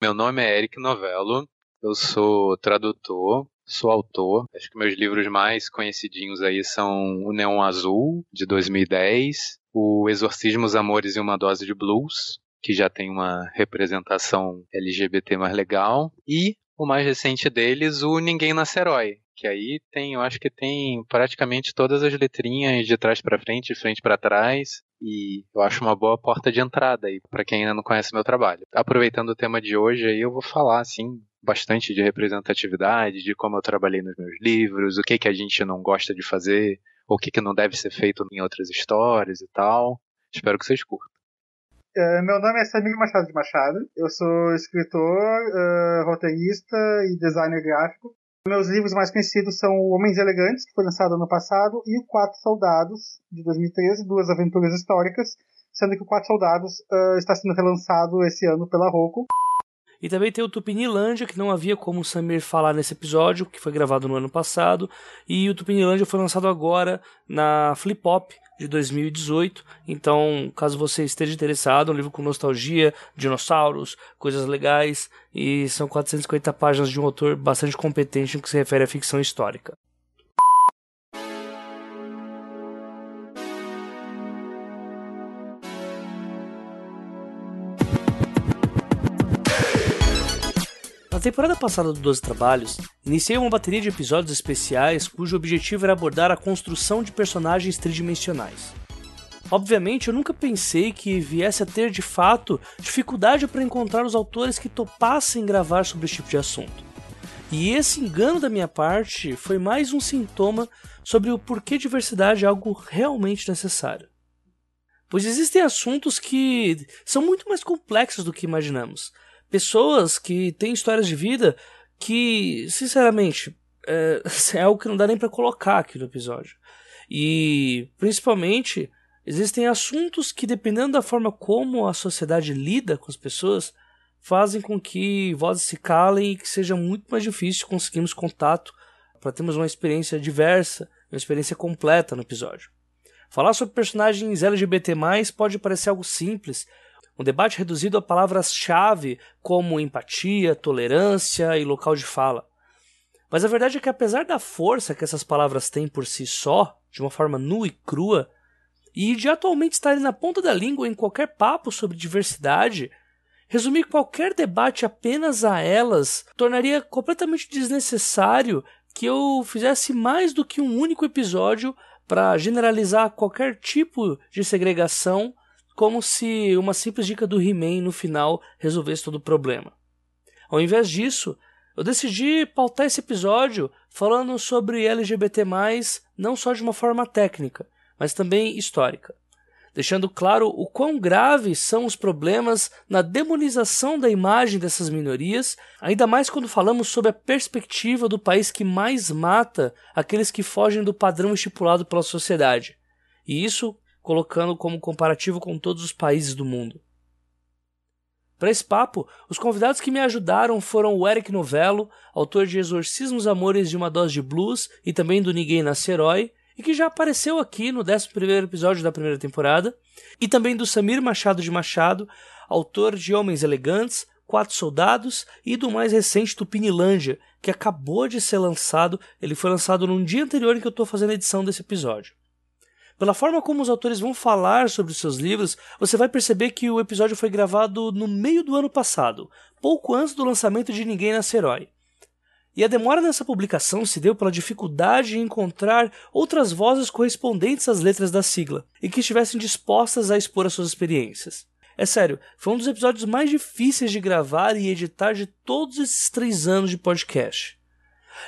Meu nome é Eric Novello, eu sou tradutor, sou autor. Acho que meus livros mais conhecidinhos aí são O Neon Azul, de 2010, O Exorcismo, os Amores e uma Dose de Blues, que já tem uma representação LGBT mais legal, e o mais recente deles, o Ninguém Nasce Herói, que aí tem, eu acho que tem praticamente todas as letrinhas de trás para frente, de frente para trás, e eu acho uma boa porta de entrada aí para quem ainda não conhece meu trabalho. Aproveitando o tema de hoje aí, eu vou falar assim bastante de representatividade, de como eu trabalhei nos meus livros, o que que a gente não gosta de fazer, o que que não deve ser feito em outras histórias e tal. Espero que vocês curtam. Uh, meu nome é Samir Machado de Machado, eu sou escritor, uh, roteirista e designer gráfico. Meus livros mais conhecidos são Homens Elegantes, que foi lançado ano passado, e O Quatro Soldados, de 2013, duas aventuras históricas, sendo que O Quatro Soldados uh, está sendo relançado esse ano pela Roku. E também tem o Tupinilândia, que não havia como o Samir falar nesse episódio, que foi gravado no ano passado. E o Tupinilândia foi lançado agora na Flip Hop de 2018. Então, caso você esteja interessado, é um livro com nostalgia, dinossauros, coisas legais. E são 450 páginas de um autor bastante competente no que se refere à ficção histórica. Temporada passada do 12 Trabalhos, iniciei uma bateria de episódios especiais cujo objetivo era abordar a construção de personagens tridimensionais. Obviamente, eu nunca pensei que viesse a ter de fato dificuldade para encontrar os autores que topassem gravar sobre esse tipo de assunto. E esse engano da minha parte foi mais um sintoma sobre o porquê diversidade é algo realmente necessário. Pois existem assuntos que são muito mais complexos do que imaginamos, pessoas que têm histórias de vida que, sinceramente, é, é algo que não dá nem para colocar aqui no episódio. E, principalmente, existem assuntos que, dependendo da forma como a sociedade lida com as pessoas, fazem com que vozes se calem e que seja muito mais difícil conseguirmos contato para termos uma experiência diversa, uma experiência completa no episódio. Falar sobre personagens LGBT+, pode parecer algo simples, um debate reduzido a palavras-chave como empatia, tolerância e local de fala. Mas a verdade é que, apesar da força que essas palavras têm por si só, de uma forma nua e crua, e de atualmente estarem na ponta da língua em qualquer papo sobre diversidade, resumir qualquer debate apenas a elas tornaria completamente desnecessário que eu fizesse mais do que um único episódio para generalizar qualquer tipo de segregação como se uma simples dica do He-Man no final resolvesse todo o problema. Ao invés disso, eu decidi pautar esse episódio falando sobre LGBT, não só de uma forma técnica, mas também histórica, deixando claro o quão graves são os problemas na demonização da imagem dessas minorias, ainda mais quando falamos sobre a perspectiva do país que mais mata aqueles que fogem do padrão estipulado pela sociedade. E isso colocando como comparativo com todos os países do mundo. Para esse papo, os convidados que me ajudaram foram o Eric Novello, autor de Exorcismos Amores de uma Dose de Blues e também do Ninguém Nasce Herói, e que já apareceu aqui no 11 episódio da primeira temporada, e também do Samir Machado de Machado, autor de Homens Elegantes, Quatro Soldados e do mais recente Tupinilândia, que acabou de ser lançado, ele foi lançado num dia anterior em que eu estou fazendo a edição desse episódio. Pela forma como os autores vão falar sobre os seus livros, você vai perceber que o episódio foi gravado no meio do ano passado, pouco antes do lançamento de Ninguém Nasce Herói. E a demora nessa publicação se deu pela dificuldade em encontrar outras vozes correspondentes às letras da sigla e que estivessem dispostas a expor as suas experiências. É sério, foi um dos episódios mais difíceis de gravar e editar de todos esses três anos de podcast.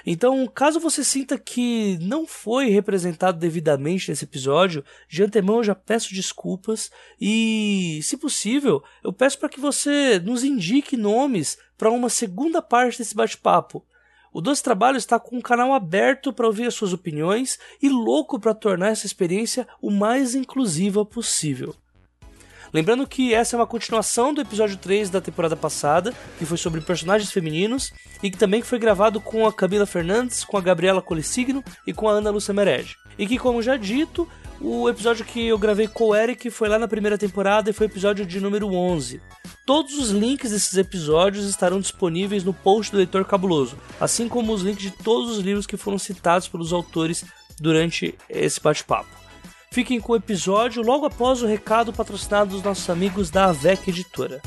Então, caso você sinta que não foi representado devidamente nesse episódio, de antemão eu já peço desculpas e, se possível, eu peço para que você nos indique nomes para uma segunda parte desse bate-papo. O Doce Trabalho está com um canal aberto para ouvir as suas opiniões e louco para tornar essa experiência o mais inclusiva possível. Lembrando que essa é uma continuação do episódio 3 da temporada passada, que foi sobre personagens femininos, e que também foi gravado com a Camila Fernandes, com a Gabriela Colissigno e com a Ana Lúcia Mered. E que, como já dito, o episódio que eu gravei com o Eric foi lá na primeira temporada e foi o episódio de número 11. Todos os links desses episódios estarão disponíveis no post do Leitor Cabuloso, assim como os links de todos os livros que foram citados pelos autores durante esse bate-papo. Fiquem com o episódio logo após o recado patrocinado dos nossos amigos da AVEC Editora.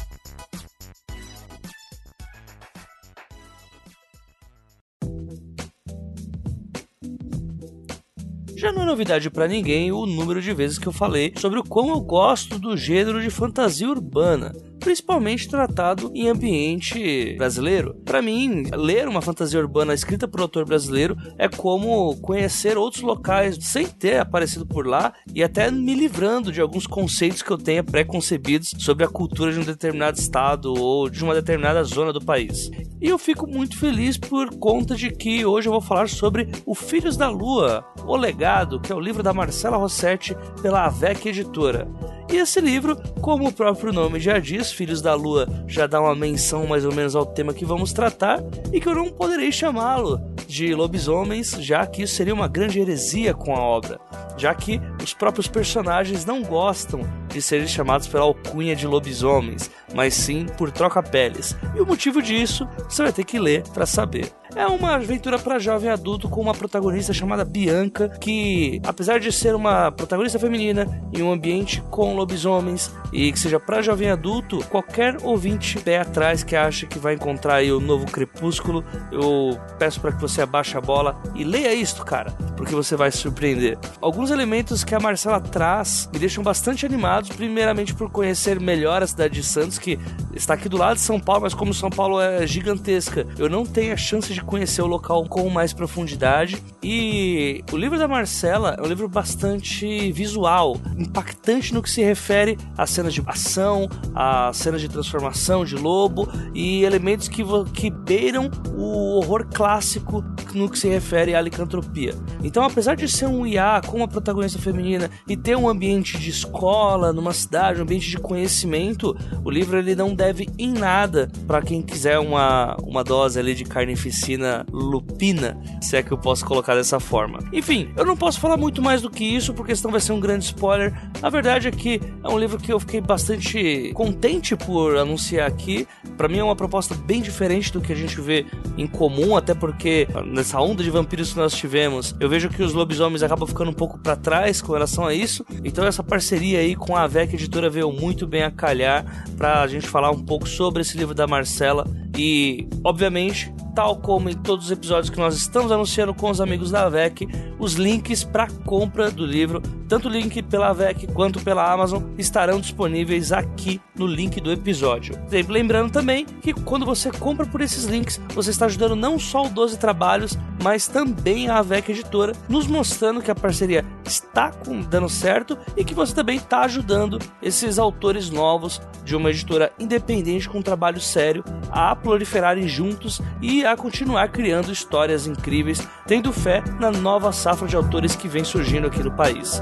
Já não é novidade para ninguém o número de vezes que eu falei sobre o quão eu gosto do gênero de fantasia urbana principalmente tratado em ambiente brasileiro. Para mim, ler uma fantasia urbana escrita por um autor brasileiro é como conhecer outros locais sem ter aparecido por lá e até me livrando de alguns conceitos que eu tenha pré-concebidos sobre a cultura de um determinado estado ou de uma determinada zona do país. E eu fico muito feliz por conta de que hoje eu vou falar sobre O Filhos da Lua, O Legado, que é o livro da Marcela Rossetti pela AVEC Editora. E esse livro, como o próprio nome já diz, Filhos da Lua já dá uma menção mais ou menos ao tema que vamos tratar, e que eu não poderei chamá-lo de lobisomens, já que isso seria uma grande heresia com a obra, já que os próprios personagens não gostam de serem chamados pela alcunha de lobisomens, mas sim por troca-peles. E o motivo disso você vai ter que ler para saber. É uma aventura para jovem adulto com uma protagonista chamada Bianca, que, apesar de ser uma protagonista feminina em um ambiente com lobisomens e que seja para jovem adulto, qualquer ouvinte pé atrás que acha que vai encontrar aí o novo Crepúsculo, eu peço para que você abaixe a bola e leia isto, cara, porque você vai se surpreender. Alguns elementos que a Marcela traz me deixam bastante animados, primeiramente por conhecer melhor a cidade de Santos, que está aqui do lado de São Paulo, mas como São Paulo é gigantesca, eu não tenho a chance de conhecer o local com mais profundidade. E o livro da Marcela é um livro bastante visual, impactante no que se refere às cenas de ação, às cenas de transformação de lobo e elementos que, que beiram o horror clássico no que se refere à licantropia. Então, apesar de ser um IA com uma protagonista feminina e ter um ambiente de escola, numa cidade, um ambiente de conhecimento, o livro ele não deve em nada para quem quiser uma, uma dose ali de carnificina lupina, se é que eu posso colocar dessa forma. Enfim, eu não posso falar muito mais do que isso, porque senão vai ser um grande spoiler. A verdade é que é um livro que eu fiquei bastante contente por anunciar aqui. Para mim é uma proposta bem diferente do que a gente vê em comum, até porque nessa onda de vampiros que nós tivemos, eu vejo que os lobisomens acabam ficando um pouco para trás com relação a isso. Então essa parceria aí com a VEC Editora veio muito bem a calhar para a gente falar um pouco sobre esse livro da Marcela e, obviamente, tal como em todos os episódios que nós estamos anunciando com os amigos da AVEC, os links para compra do livro, tanto o link pela AVEC quanto pela Amazon, estarão disponíveis aqui no link do episódio. Lembrando também que quando você compra por esses links, você está ajudando não só o 12 Trabalhos, mas também a AVEC Editora, nos mostrando que a parceria está dando certo e que você também está ajudando esses autores novos de uma editora independente com um trabalho sério a proliferarem juntos e a continuar criando histórias incríveis, tendo fé na nova safra de autores que vem surgindo aqui no país.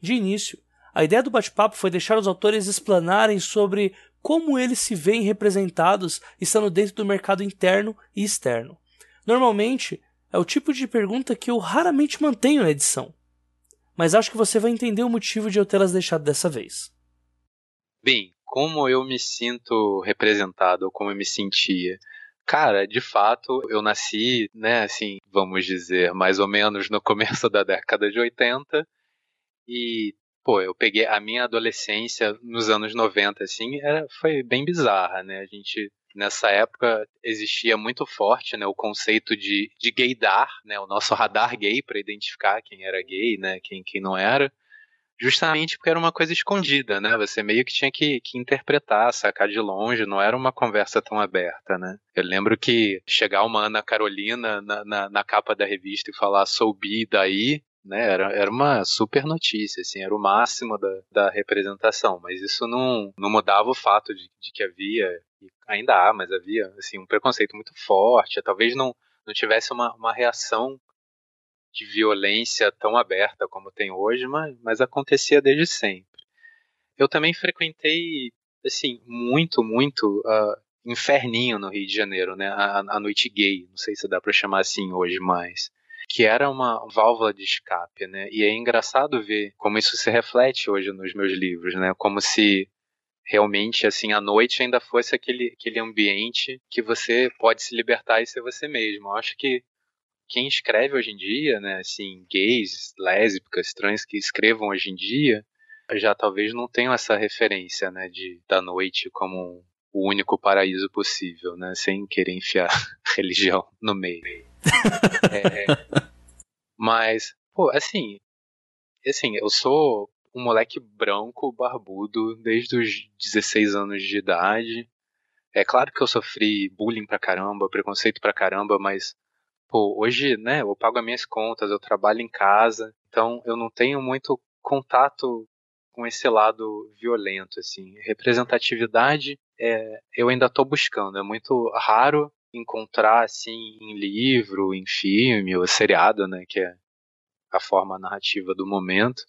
De início, a ideia do bate-papo foi deixar os autores explanarem sobre como eles se veem representados estando dentro do mercado interno e externo. Normalmente, é o tipo de pergunta que eu raramente mantenho na edição mas acho que você vai entender o motivo de eu tê-las deixado dessa vez. Bem, como eu me sinto representado, ou como eu me sentia. Cara, de fato, eu nasci, né, assim, vamos dizer, mais ou menos no começo da década de 80, e, pô, eu peguei a minha adolescência nos anos 90, assim, era, foi bem bizarra, né, a gente nessa época existia muito forte né, o conceito de, de gaydar, né, o nosso radar gay para identificar quem era gay, né, quem, quem não era, justamente porque era uma coisa escondida, né? Você meio que tinha que, que interpretar, sacar de longe, não era uma conversa tão aberta, né? Eu lembro que chegar uma Ana Carolina na, na, na capa da revista e falar sou bi daí, né? Era, era uma super notícia, assim, era o máximo da, da representação, mas isso não, não mudava o fato de, de que havia ainda há, mas havia assim um preconceito muito forte. Talvez não, não tivesse uma, uma reação de violência tão aberta como tem hoje, mas, mas acontecia desde sempre. Eu também frequentei assim muito, muito uh, inferninho no Rio de Janeiro, né? A, a noite gay, não sei se dá para chamar assim hoje, mas que era uma válvula de escape, né? E é engraçado ver como isso se reflete hoje nos meus livros, né? Como se realmente assim a noite ainda fosse aquele, aquele ambiente que você pode se libertar e ser você mesmo. Eu acho que quem escreve hoje em dia, né, assim, gays, lésbicas, trans que escrevam hoje em dia, já talvez não tenham essa referência, né, de da noite como o único paraíso possível, né, sem querer enfiar religião no meio. é, mas, pô, assim, assim, eu sou um moleque branco, barbudo, desde os 16 anos de idade. É claro que eu sofri bullying pra caramba, preconceito pra caramba, mas pô, hoje, né, eu pago as minhas contas, eu trabalho em casa, então eu não tenho muito contato com esse lado violento, assim. Representatividade, é, eu ainda estou buscando. É muito raro encontrar, assim, em livro, em filme ou seriado, né, que é a forma narrativa do momento,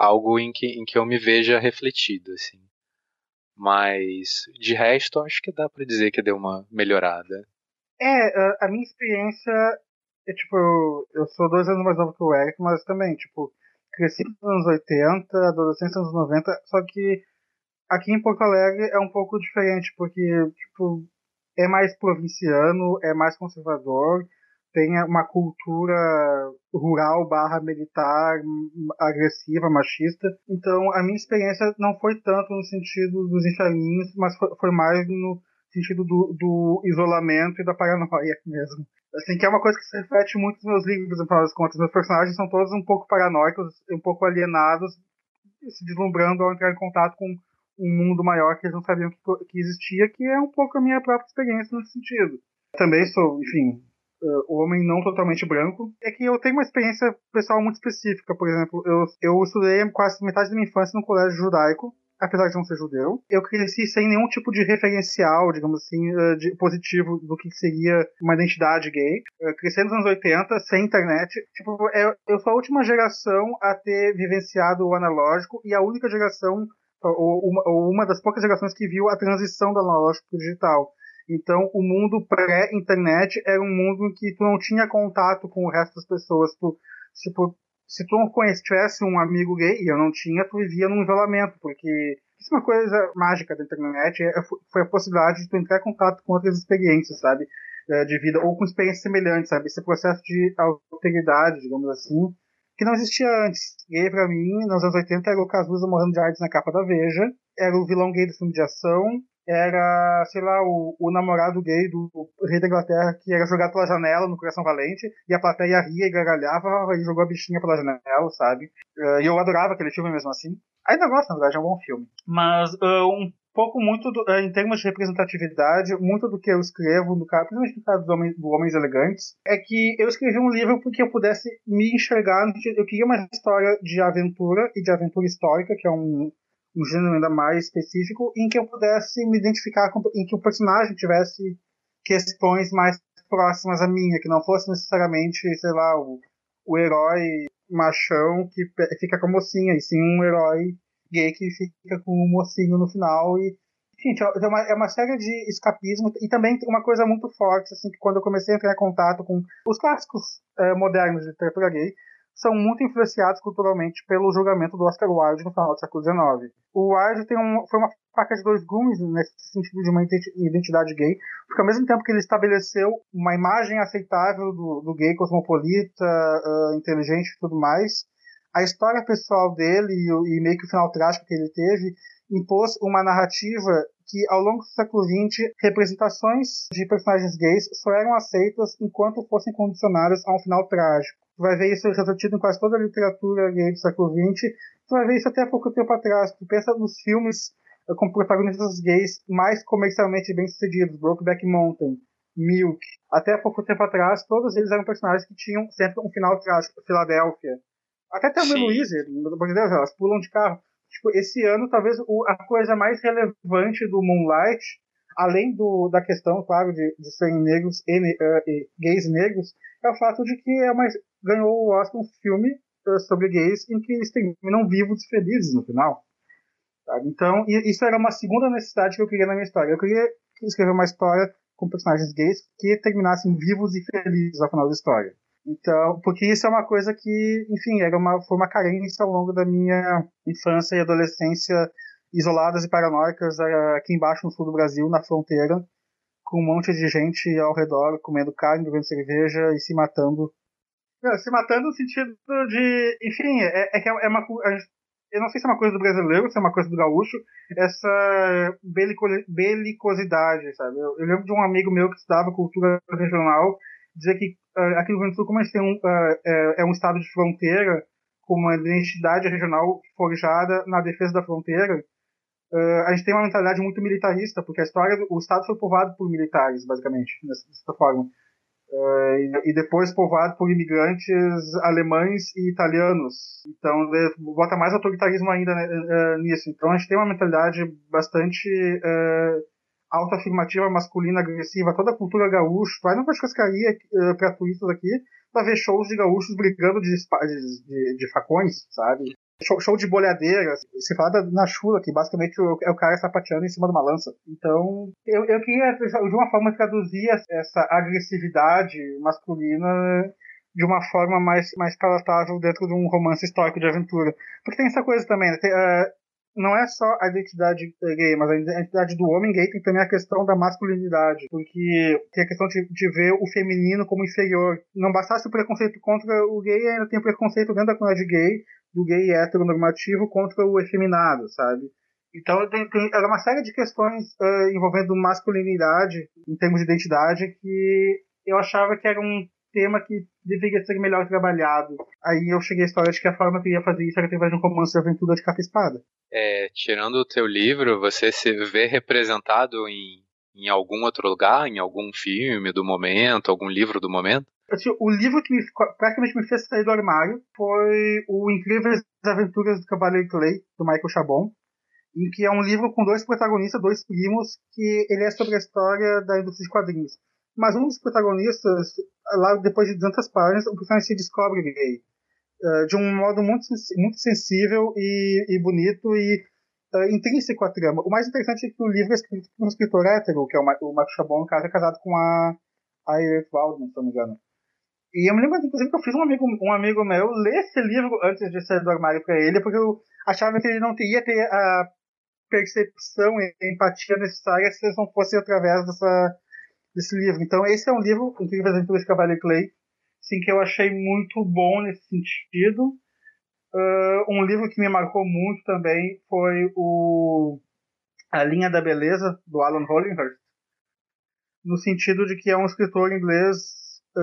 algo em que, em que eu me veja refletido, assim. Mas, de resto, acho que dá para dizer que deu uma melhorada. É, a minha experiência é, tipo, eu sou dois anos mais novo que o Eric, mas também, tipo, cresci nos anos 80, adolescência nos anos 90, só que aqui em Porto Alegre é um pouco diferente, porque, tipo, é mais provinciano, é mais conservador, tem uma cultura rural barra militar agressiva, machista. Então a minha experiência não foi tanto no sentido dos inferninhos, mas foi, mais no sentido do, do, isolamento e da paranoia mesmo. Assim, que é uma coisa que se reflete muito nos meus livros, no final das contas. Meus personagens são todos um pouco paranoicos, um pouco alienados, se deslumbrando ao entrar em contato com um mundo maior que eles não sabiam que existia, que é um pouco a minha própria experiência nesse sentido. Também sou, enfim, uh, homem não totalmente branco, é que eu tenho uma experiência pessoal muito específica. Por exemplo, eu, eu estudei quase metade da minha infância no colégio judaico, apesar de não ser judeu. Eu cresci sem nenhum tipo de referencial, digamos assim, uh, de positivo do que seria uma identidade gay. Uh, cresci nos anos 80, sem internet. Tipo, eu, eu sou a última geração a ter vivenciado o analógico e a única geração uma, ou uma das poucas gerações que viu a transição do analógico para o digital. Então, o mundo pré-internet era um mundo em que tu não tinha contato com o resto das pessoas. Tu, se tu não conhecesse um amigo gay, e eu não tinha, tu vivia num isolamento, porque isso é uma coisa mágica da internet, é, foi a possibilidade de tu entrar em contato com outras experiências, sabe? É, de vida, ou com experiências semelhantes, sabe? Esse processo de alteridade, digamos assim, que não existia antes. Gay, pra mim, nos anos 80, era o Cazuza morrendo de AIDS na capa da Veja, era o vilão gay do filme de ação, era, sei lá, o, o namorado gay do, rei da Inglaterra que era jogado pela janela no Coração Valente e a plateia ria e gargalhava e jogou a bichinha pela janela, sabe? Uh, e eu adorava aquele filme mesmo assim. Ainda gosto, na verdade, é um bom filme. Mas uh, um pouco muito do, uh, em termos de representatividade, muito do que eu escrevo, no caso, principalmente no caso dos homens, do Homens Elegantes, é que eu escrevi um livro porque eu pudesse me enxergar. Eu queria uma história de aventura e de aventura histórica, que é um, um gênero ainda mais específico, em que eu pudesse me identificar com, em que o personagem tivesse questões mais próximas a minha, que não fosse necessariamente, sei lá, o, o herói machão que fica com a mocinha, e sim um herói gay que fica com o mocinho no final e Gente, é uma, é uma série de escapismo e também uma coisa muito forte, assim, que quando eu comecei a entrar em contato com os clássicos é, modernos de literatura gay, são muito influenciados culturalmente pelo julgamento do Oscar Wilde no final do século XIX. O Wilde tem um, foi uma faca de dois gumes nesse sentido de uma identidade gay, porque ao mesmo tempo que ele estabeleceu uma imagem aceitável do, do gay cosmopolita, uh, inteligente e tudo mais, a história pessoal dele e, e meio que o final trágico que ele teve impôs uma narrativa que, ao longo do século XX, representações de personagens gays só eram aceitas enquanto fossem condicionadas a um final trágico. Tu vai ver isso refletido em quase toda a literatura gay do século XX. Tu vai ver isso até pouco tempo atrás. Tu pensa nos filmes eh, com protagonistas gays mais comercialmente bem-sucedidos, Brokeback Mountain, Milk. Até pouco tempo atrás, todos eles eram personagens que tinham sempre um final trágico. Filadélfia. Até a Louise, pelo amor de Deus, elas pulam de carro tipo, esse ano talvez o, a coisa mais relevante do Moonlight, além do, da questão, claro, de, de serem negros e, uh, e, gays negros, é o fato de que é uma, ganhou o Oscar um filme uh, sobre gays em que eles terminam vivos e felizes no final. Sabe? Então, isso era uma segunda necessidade que eu queria na minha história. Eu queria escrever uma história com personagens gays que terminassem vivos e felizes ao final da história. Então, porque isso é uma coisa que, enfim, era uma, foi uma carência ao longo da minha infância e adolescência isoladas e paranoicas eh, aqui embaixo no sul do Brasil, na fronteira, com um monte de gente ao redor comendo carne, bebendo cerveja e se matando. Não, se matando no sentido de, enfim, é, é que é uma eu não sei se é uma coisa do brasileiro, se é uma coisa do gaúcho, essa belico, belicosidade, sabe? Eu, eu, lembro de um amigo meu que estudava cultura regional dizer que uh, aqui no Rio Grande do Sul, como a gente tem um, uh, é, é, um estado de fronteira, com uma identidade regional forjada na defesa da fronteira, uh, a gente tem uma mentalidade muito militarista, porque a história do o estado foi povoado por militares, basicamente, dessa forma. Uh, e, e, depois povoado por imigrantes alemães e italianos. Então, bota mais autoritarismo ainda né, uh, nisso. Então, a gente tem uma mentalidade bastante uh, autoafirmativa, masculina, agressiva. Toda a cultura gaúcha. Vai numa churrascaria uh, pra turistas aqui pra ver shows de gaúchos brigando de, de, de, de facões, sabe? Show, show de bolhadeira. Se fala da, na chula, que basicamente é o cara sapateando em cima de uma lança. Então, eu, eu queria, de uma forma, traduzir essa agressividade masculina de uma forma mais, mais palatável dentro de um romance histórico de aventura. Porque tem essa coisa também, né? tem, uh, não é só a identidade gay, mas a identidade do homem gay tem também a questão da masculinidade, porque tem a questão de, de ver o feminino como inferior. Não bastasse o preconceito contra o gay, ainda tem o preconceito dentro da comunidade gay, do gay heteronormativo contra o efeminado, sabe? Então tem, tem uma série de questões uh, envolvendo masculinidade em termos de identidade que eu achava que era um tema que deveria ser melhor trabalhado. Aí eu cheguei à história de que a forma que ia fazer isso era através de um romance de aventura de capa espada. É, tirando o teu livro, você se vê representado em, em algum outro lugar, em algum filme do momento, algum livro do momento? Assim, o livro que me, praticamente me fez sair do armário foi o Incríveis Aventuras do Cavaleiro Clay, do Michael Chabon, em que é um livro com dois protagonistas, dois primos, que ele é sobre a história da indústria de quadrinhos. Mas um dos protagonistas, lá depois de tantas páginas, o personagem se descobre gay. Uh, de um modo muito, muito sensível e, e bonito e uh, intrínseco à trama. O mais interessante é que o livro é escrito por um escritor hétero, que é o, Ma o Marco Chabon, no caso, é casado com a, a Waldman, se não me engano. E eu me lembro, inclusive, que eu fiz um amigo, um amigo meu ler esse livro antes de sair do armário para ele, porque eu achava que ele não teria ter a percepção e a empatia necessária se não fosse através dessa, desse livro. Então, esse é um livro, Incríveis Aventuras de Cavaleiro Clay, sim, que eu achei muito bom nesse sentido. Uh, um livro que me marcou muito também foi o A Linha da Beleza, do Alan Hollinghurst, no sentido de que é um escritor inglês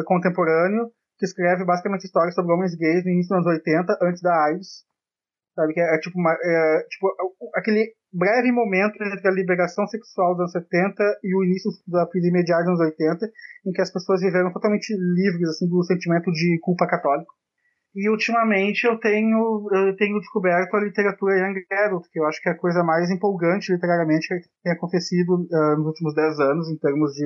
contemporâneo que escreve basicamente histórias sobre homens gays no início dos anos 80, antes da AIDS. Sabe? Que é, é tipo, uma, é, tipo aquele breve momento entre a liberação sexual dos anos 70 e o início da de AIDS nos anos 80, em que as pessoas viveram totalmente livres assim do sentimento de culpa católica. E ultimamente eu tenho, eu tenho descoberto a literatura Young Adult, que eu acho que é a coisa mais empolgante literariamente que tem acontecido uh, nos últimos 10 anos em termos de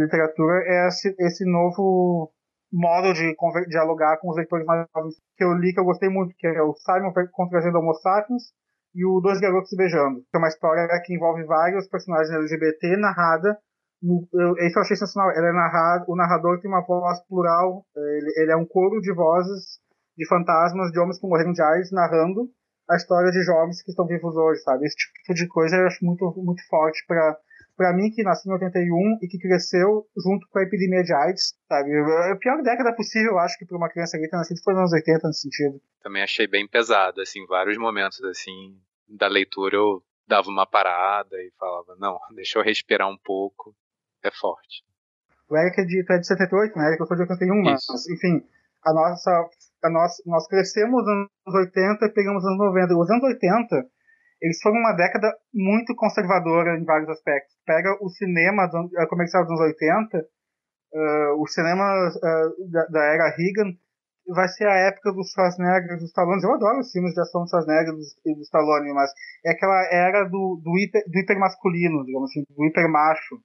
literatura é esse, esse novo modo de dialogar com os leitores mais novos que eu li, que eu gostei muito, que é o Simon contrazendo Homo Sapiens e o Dois Garotos Beijando, que é uma história que envolve vários personagens LGBT narrada no, eu, esse eu achei sensacional. Ela é narrado, o narrador tem uma voz plural, ele, ele, é um coro de vozes de fantasmas de homens que morreram de AIDS narrando a história de jovens que estão vivos hoje, sabe? Esse tipo de coisa eu acho muito, muito forte para para mim que nasci em 81 e que cresceu junto com a epidemia de AIDS, sabe? É a pior década possível, eu acho que para uma criança gay ter nascido foi nos anos 80 nesse sentido. Também achei bem pesado, assim, vários momentos assim da leitura eu dava uma parada e falava, não, deixa eu respirar um pouco, é forte. O Eric é de, é de 78, né? Eric eu sou de 81, mas, enfim, a nossa, a nossa, nós crescemos nos anos 80 e pegamos os anos 90. Os anos 80 eles foram uma década muito conservadora em vários aspectos. Pega o cinema comercial dos anos 80, uh, o cinema uh, da, da, era Reagan, vai ser a época dos Schwarzenegger, dos Stallone. Eu adoro os filmes de ação dos Schwarzenegger e dos Stallone, mas é aquela era do, do, hiper, do hipermasculino, digamos assim, do hipermacho,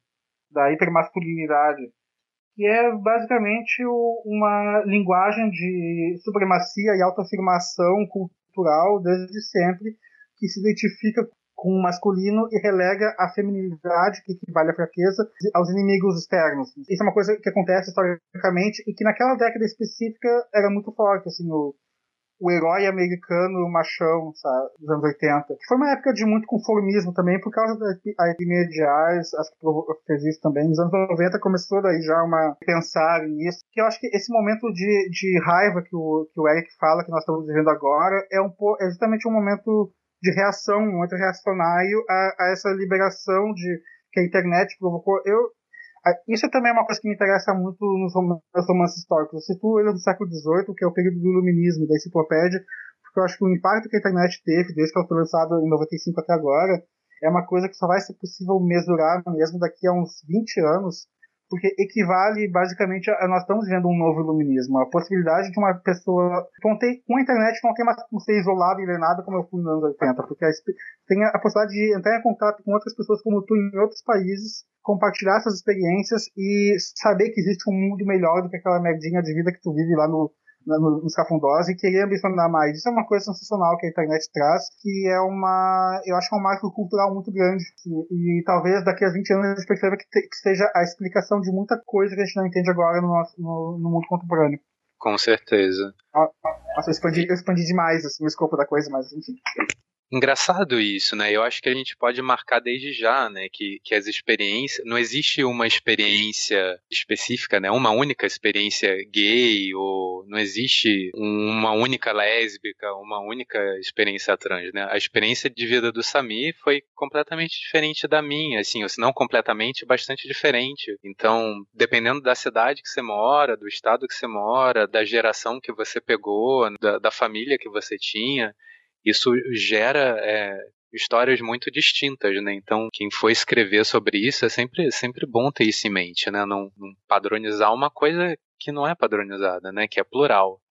da hipermasculinidade. Que é basicamente o, uma linguagem de supremacia e autoafirmação cultural desde sempre, que se identifica com o masculino e relega a feminilidade, que equivale à fraqueza, aos inimigos externos. Isso é uma coisa que acontece historicamente e que naquela década específica era muito forte, assim, o, o herói americano machão, sabe, dos anos 80. Que foi uma época de muito conformismo também, por causa da epidemia de jazz, acho que fez isso também. Nos anos 90 começou daí já uma pensar nisso. Que eu acho que esse momento de, de raiva que o, que o Eric fala, que nós estamos vivendo agora, é, um, é justamente um momento de reação, um momento reacionário a, a essa liberação de que a internet provocou. Eu, isso também é uma coisa que me interessa muito nos romances históricos. Eu cito ele do século XVIII, que é o período do iluminismo, da enciclopédia, porque eu acho que o impacto que a internet teve, desde que ela foi lançada em 95 até agora, é uma coisa que só vai ser possível mesurar mesmo daqui a uns 20 anos, porque equivale basicamente a, nós estamos vendo um novo iluminismo, a possibilidade de uma pessoa com, ter, com a internet não tem mais como ser isolado e alienado como eu fui nos anos 80, porque a, tem a possibilidade de entrar em contato com outras pessoas como tu em outros países, compartilhar essas experiências e saber que existe um mundo melhor do que aquela merdinha de vida que tu vive lá no, no, nos cafundós e querer ambicionar mais. Isso é uma coisa sensacional que a internet traz, que é uma, eu acho que é um marco cultural muito grande. E, e talvez daqui a 20 anos a gente perceba que, te, que, seja a explicação de muita coisa que a gente não entende agora no, nosso, no, no mundo contemporâneo. Com certeza. Nossa, eu expandi, eu expandi demais assim, o escopo da coisa, mas enfim. Engraçado isso, né? Eu acho que a gente pode marcar desde já, né? Que, que as experiências. Não existe uma experiência específica, né? Uma única experiência gay, ou não existe uma única lésbica, uma única experiência trans, né? A experiência de vida do Sami foi completamente diferente da minha, assim, ou se não completamente, bastante diferente. Então, dependendo da cidade que você mora, do estado que você mora, da geração que você pegou, da, da família que você tinha isso gera é, histórias muito distintas, né? Então, quem for escrever sobre isso é sempre, sempre bom ter isso em mente, né? Não, não padronizar uma coisa que não é padronizada, né? Que é plural.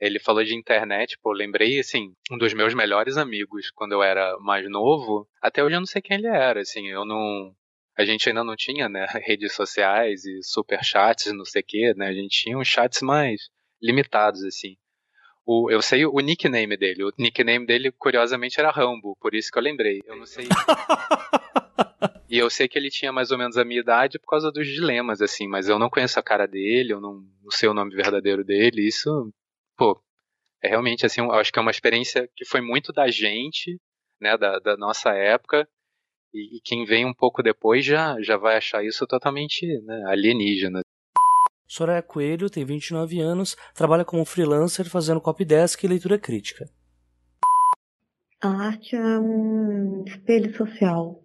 Ele falou de internet, pô, lembrei, assim, um dos meus melhores amigos quando eu era mais novo. Até hoje eu não sei quem ele era, assim, eu não. A gente ainda não tinha, né, redes sociais e super chats, não sei o quê, né? A gente tinha uns chats mais limitados, assim. O, eu sei o nickname dele. O nickname dele, curiosamente, era Rambo, por isso que eu lembrei. Eu não sei. e eu sei que ele tinha mais ou menos a minha idade por causa dos dilemas, assim, mas eu não conheço a cara dele, eu não, não sei o nome verdadeiro dele. Isso, pô, é realmente, assim, eu acho que é uma experiência que foi muito da gente, né, da, da nossa época, e, e, quem vem um pouco depois já, já vai achar isso totalmente né, alienígena. Soraya Coelho tem 29 anos, trabalha como freelancer fazendo copydesk e leitura crítica. A arte é um espelho social.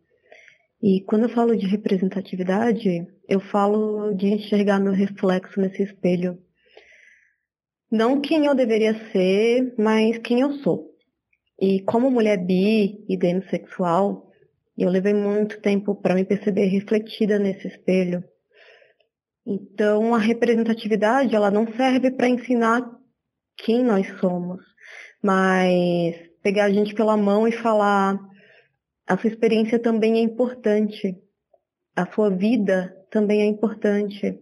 E quando eu falo de representatividade, eu falo de enxergar meu reflexo nesse espelho. Não quem eu deveria ser, mas quem eu sou. E como mulher bi e demisexual, eu levei muito tempo para me perceber refletida nesse espelho então, a representatividade, ela não serve para ensinar quem nós somos, mas pegar a gente pela mão e falar: a sua experiência também é importante, a sua vida também é importante.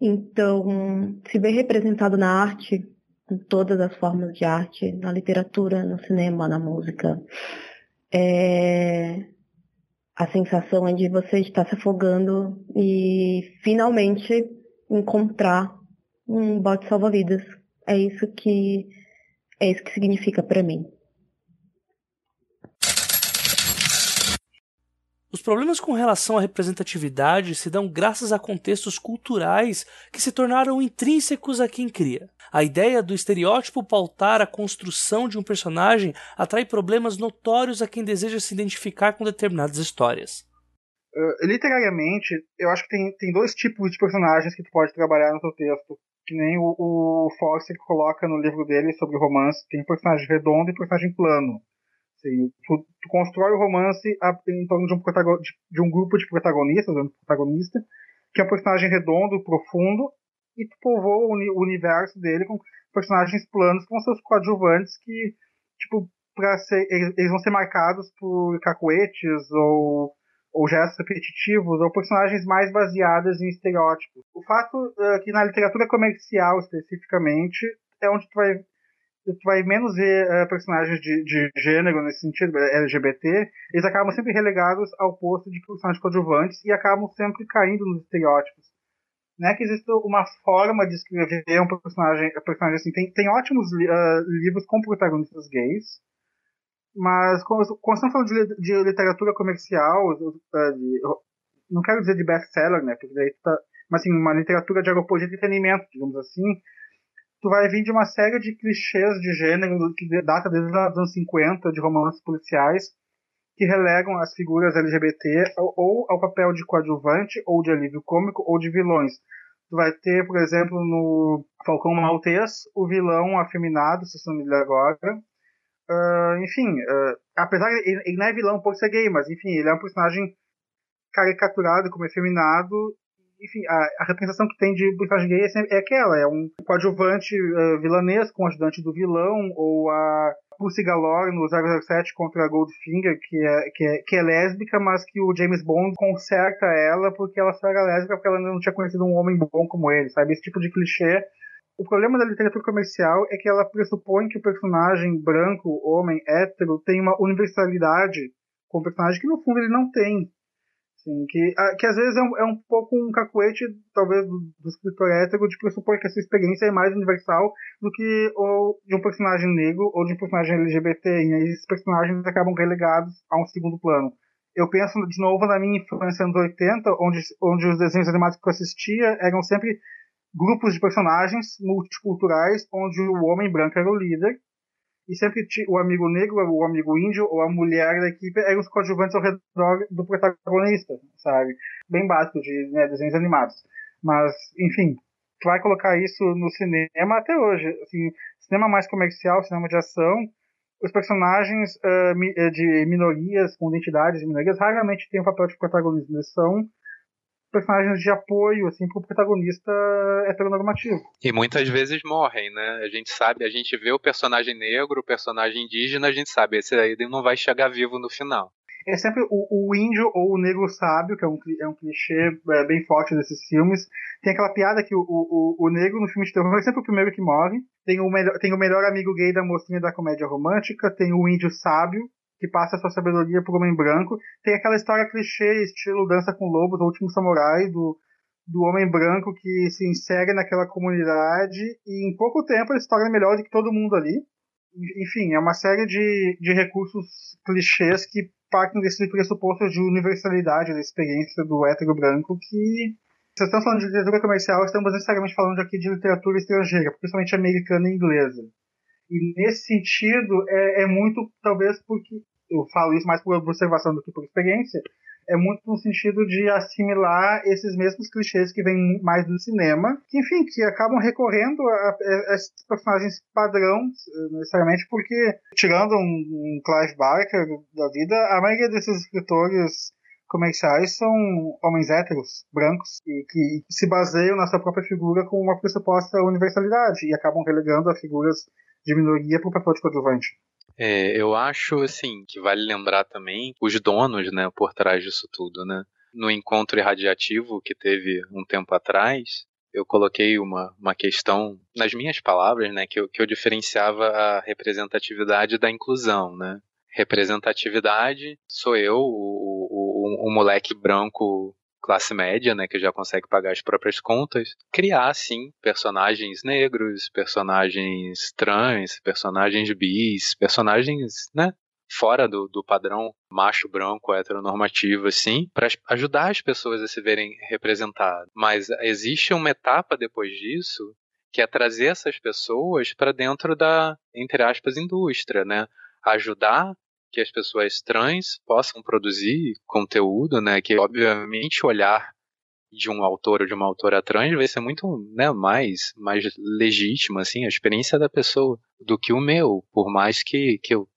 Então, se ver representado na arte, em todas as formas de arte, na literatura, no cinema, na música, é, a sensação é de você estar se afogando e finalmente encontrar um bote salva-vidas. É isso que é isso que significa para mim. Os problemas com relação à representatividade se dão graças a contextos culturais que se tornaram intrínsecos a quem cria. A ideia do estereótipo pautar a construção de um personagem atrai problemas notórios a quem deseja se identificar com determinadas histórias. Uh, literariamente, eu acho que tem, tem dois tipos de personagens que tu pode trabalhar no teu texto. Que nem o, o Foster coloca no livro dele sobre romance. Tem personagem redondo e personagem plano. Assim, tu, tu, constrói o romance a, em torno de um, de, um grupo de protagonistas, um protagonista, que é um personagem redondo, profundo, e tu povoa o, o universo dele com personagens planos com seus coadjuvantes que, tipo, pra ser, eles, eles vão ser marcados por cacuetes ou, ou gestos repetitivos ou personagens mais baseadas em estereótipos. O fato uh, que na literatura comercial, especificamente, é onde tu vai tu vai menos ver uh, personagens de, de gênero nesse sentido, LGBT, eles acabam sempre relegados ao posto de personagens coadjuvantes e acabam sempre caindo nos estereótipos. Não é que existe uma forma de escrever um personagem, um personagem assim. Tem, tem ótimos uh, livros com protagonistas gays, mas quando, quando estamos falando de, de literatura comercial, uh, de, não quero dizer de best-seller, né? Porque daí tá, mas assim, uma literatura de aeroporto de entretenimento, digamos assim, tu vai vir de uma série de clichês de gênero que data desde os anos 50, de romances policiais, que relegam as figuras LGBT ou ao papel de coadjuvante, ou de alívio cômico, ou de vilões. Tu vai ter, por exemplo, no Falcão Maltês, o vilão afeminado, se não me lembro agora. Uh, enfim, uh, apesar de ele, ele não é vilão por ser gay, mas enfim, ele é um personagem caricaturado como efeminado enfim, a, a, representação que tem de personagem gay é, é aquela, é um coadjuvante uh, vilanesco, um ajudante do vilão, ou a Pussy Galore no 007 contra a Goldfinger, que é, que, é, que é lésbica, mas que o James Bond conserta ela porque ela só era lésbica porque ela não tinha conhecido um homem bom como ele, sabe? Esse tipo de clichê. O problema da literatura comercial é que ela pressupõe que o personagem branco, homem, hétero, tem uma universalidade com o personagem que no fundo ele não tem. Que, que às vezes é um, é um pouco um cacuete, talvez, do, do escritor hétero, de pressupor que essa experiência é mais universal do que o de um personagem negro ou de um personagem LGBT. E aí esses personagens acabam relegados a um segundo plano. Eu penso de novo na minha infância nos 80, onde, onde os desenhos animados que eu assistia eram sempre grupos de personagens multiculturais, onde o homem branco era o líder e sempre o amigo negro, o amigo índio ou a mulher da equipe eram os coadjuvantes ao redor do protagonista, sabe? Bem básico de né, desenhos animados. Mas, enfim, tu vai colocar isso no cinema até hoje. Assim, cinema mais comercial, cinema de ação, os personagens uh, de minorias, com identidades de minorias, raramente têm o um papel de protagonismo. Eles são personagens de apoio, assim, pro protagonista heteronormativo. E muitas vezes morrem, né? A gente sabe, a gente vê o personagem negro, o personagem indígena, a gente sabe, esse aí não vai chegar vivo no final. É sempre o, o índio ou o negro sábio, que é um, é um clichê é, bem forte desses filmes. Tem aquela piada que o, o, o negro no filme de terror é sempre o primeiro que morre. Tem o, melhor, tem o melhor amigo gay da mocinha da comédia romântica. Tem o índio sábio, que passa sua sabedoria por homem branco. Tem aquela história clichê, estilo Dança com Lobos, O Último Samurai, do, do homem branco que se insere naquela comunidade e em pouco tempo ele se torna melhor do que todo mundo ali. Enfim, é uma série de, de recursos clichês que partem desse pressuposto de universalidade da experiência do hétero branco que se estamos falando de literatura comercial, estamos necessariamente falando aqui de literatura estrangeira, principalmente americana e inglesa. E nesse sentido, é, é muito, talvez, porque eu falo isso mais por observação do que por experiência, é muito no sentido de assimilar esses mesmos clichês que vêm mais do cinema, que enfim, que acabam recorrendo a, a esses personagens padrão, necessariamente porque, tirando um, um Clive Barker da vida, a maioria desses escritores comerciais são homens héteros, brancos, e que se baseiam na sua própria figura com uma pressuposta universalidade, e acabam relegando a figuras de minoria para o papel de coadjuvante. É, eu acho, assim, que vale lembrar também os donos, né, por trás disso tudo, né? No encontro irradiativo que teve um tempo atrás, eu coloquei uma, uma questão nas minhas palavras, né, que eu, que eu diferenciava a representatividade da inclusão, né? Representatividade sou eu, o, o, o, o moleque branco classe média, né, que já consegue pagar as próprias contas, criar sim personagens negros, personagens trans, personagens bis, personagens, né, fora do, do padrão macho branco heteronormativo assim, para ajudar as pessoas a se verem representadas. Mas existe uma etapa depois disso que é trazer essas pessoas para dentro da, entre aspas, indústria, né? Ajudar que as pessoas trans possam produzir conteúdo, né? Que obviamente o olhar de um autor ou de uma autora trans vai ser muito né, mais, mais legítimo, assim, a experiência da pessoa do que o meu, por mais que, que eu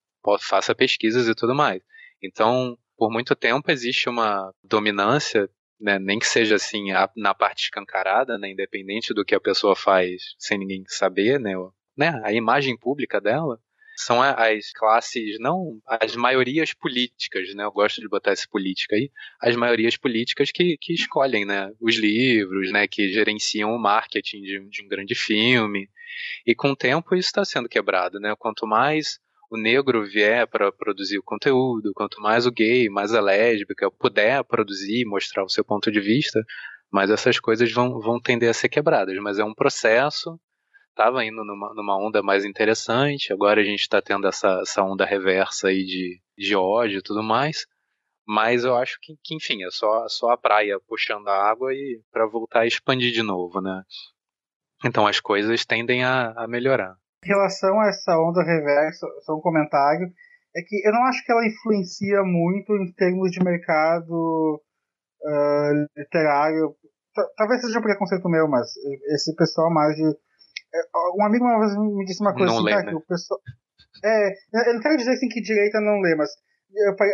faça pesquisas e tudo mais. Então, por muito tempo existe uma dominância, né, nem que seja assim a, na parte escancarada, né, independente do que a pessoa faz sem ninguém saber, né, né, a imagem pública dela, são as classes, não as maiorias políticas, né? Eu gosto de botar essa política aí, as maiorias políticas que, que escolhem, né? Os livros, né? Que gerenciam o marketing de, de um grande filme. E com o tempo isso está sendo quebrado, né? Quanto mais o negro vier para produzir o conteúdo, quanto mais o gay, mais a lésbica puder produzir, mostrar o seu ponto de vista, mais essas coisas vão, vão tender a ser quebradas. Mas é um processo estava indo numa, numa, onda mais interessante, agora a gente está tendo essa, essa onda reversa aí de, de ódio e tudo mais. Mas eu acho que, que enfim, é só, só a praia puxando a água e para voltar a expandir de novo, né? Então as coisas tendem a, a melhorar. Em relação a essa onda reversa, só um comentário, é que eu não acho que ela influencia muito em termos de mercado uh, literário. Talvez seja um preconceito meu, mas esse pessoal mais de um amigo uma vez me disse uma coisa não assim, lê, cara, né? que o pessoal. É, eu não quero dizer assim que direita não lê, mas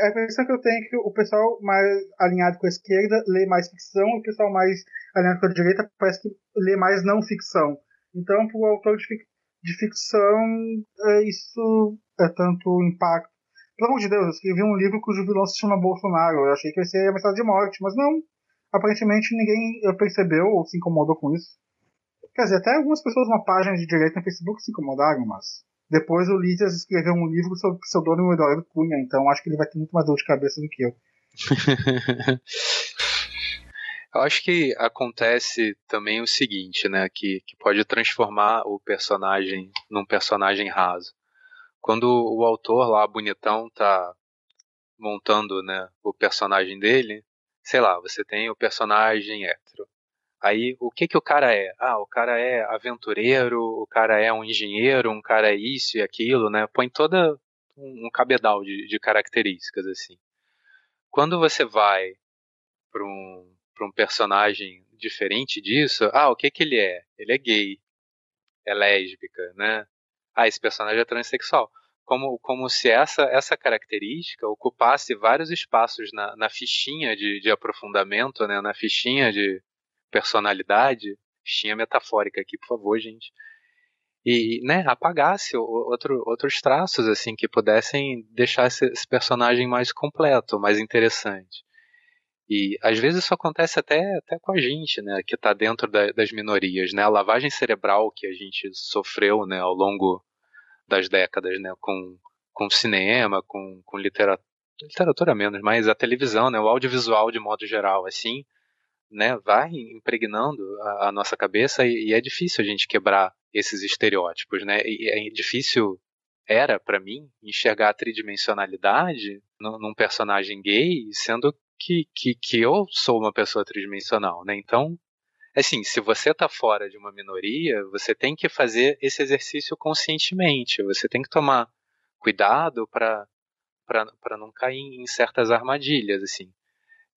a impressão que eu tenho é que o pessoal mais alinhado com a esquerda lê mais ficção e o pessoal mais alinhado com a direita parece que lê mais não ficção. Então, para o autor de, fic de ficção, é, isso é tanto impacto. Pelo amor de Deus, eu escrevi um livro cujo vilão se chama Bolsonaro. Eu achei que ia ser a mensagem de morte, mas não. Aparentemente ninguém percebeu ou se incomodou com isso. Quer dizer, até algumas pessoas numa página de direita no Facebook se incomodaram, mas depois o Lídias escreveu um livro sobre o pseudônimo Eduardo Cunha, então acho que ele vai ter muito mais dor de cabeça do que eu. eu acho que acontece também o seguinte, né, que, que pode transformar o personagem num personagem raso. Quando o autor lá, bonitão, tá montando, né, o personagem dele, sei lá, você tem o personagem hétero. Aí, o que que o cara é? Ah, o cara é aventureiro, o cara é um engenheiro, um cara é isso e aquilo, né? Põe toda um, cabedal de, de características, assim. Quando você vai para um, um personagem diferente disso, ah, o que que ele é? Ele é gay, é lésbica, né? Ah, esse personagem é transexual. Como, como se essa, essa característica ocupasse vários espaços na, na fichinha de, de aprofundamento, né? na fichinha de, personalidade, fichinha metafórica aqui, por favor, gente. E, né, apagasse outro, outros traços, assim, que pudessem deixar esse, esse personagem mais completo, mais interessante. E às vezes isso acontece até, até com a gente, né, que está dentro da, das minorias, né, a lavagem cerebral que a gente sofreu, né, ao longo das décadas, né, com, com cinema, com, com literatura, literatura menos, mas a televisão, né, o audiovisual de modo geral, assim, né, vai impregnando a, a nossa cabeça e, e, é difícil a gente quebrar esses estereótipos, né? E é difícil era para mim enxergar a tridimensionalidade num, num personagem gay, sendo que, que, que eu sou uma pessoa tridimensional, né? Então, assim, se você está fora de uma minoria, você tem que fazer esse exercício conscientemente. Você tem que tomar cuidado para para não cair em certas armadilhas, assim.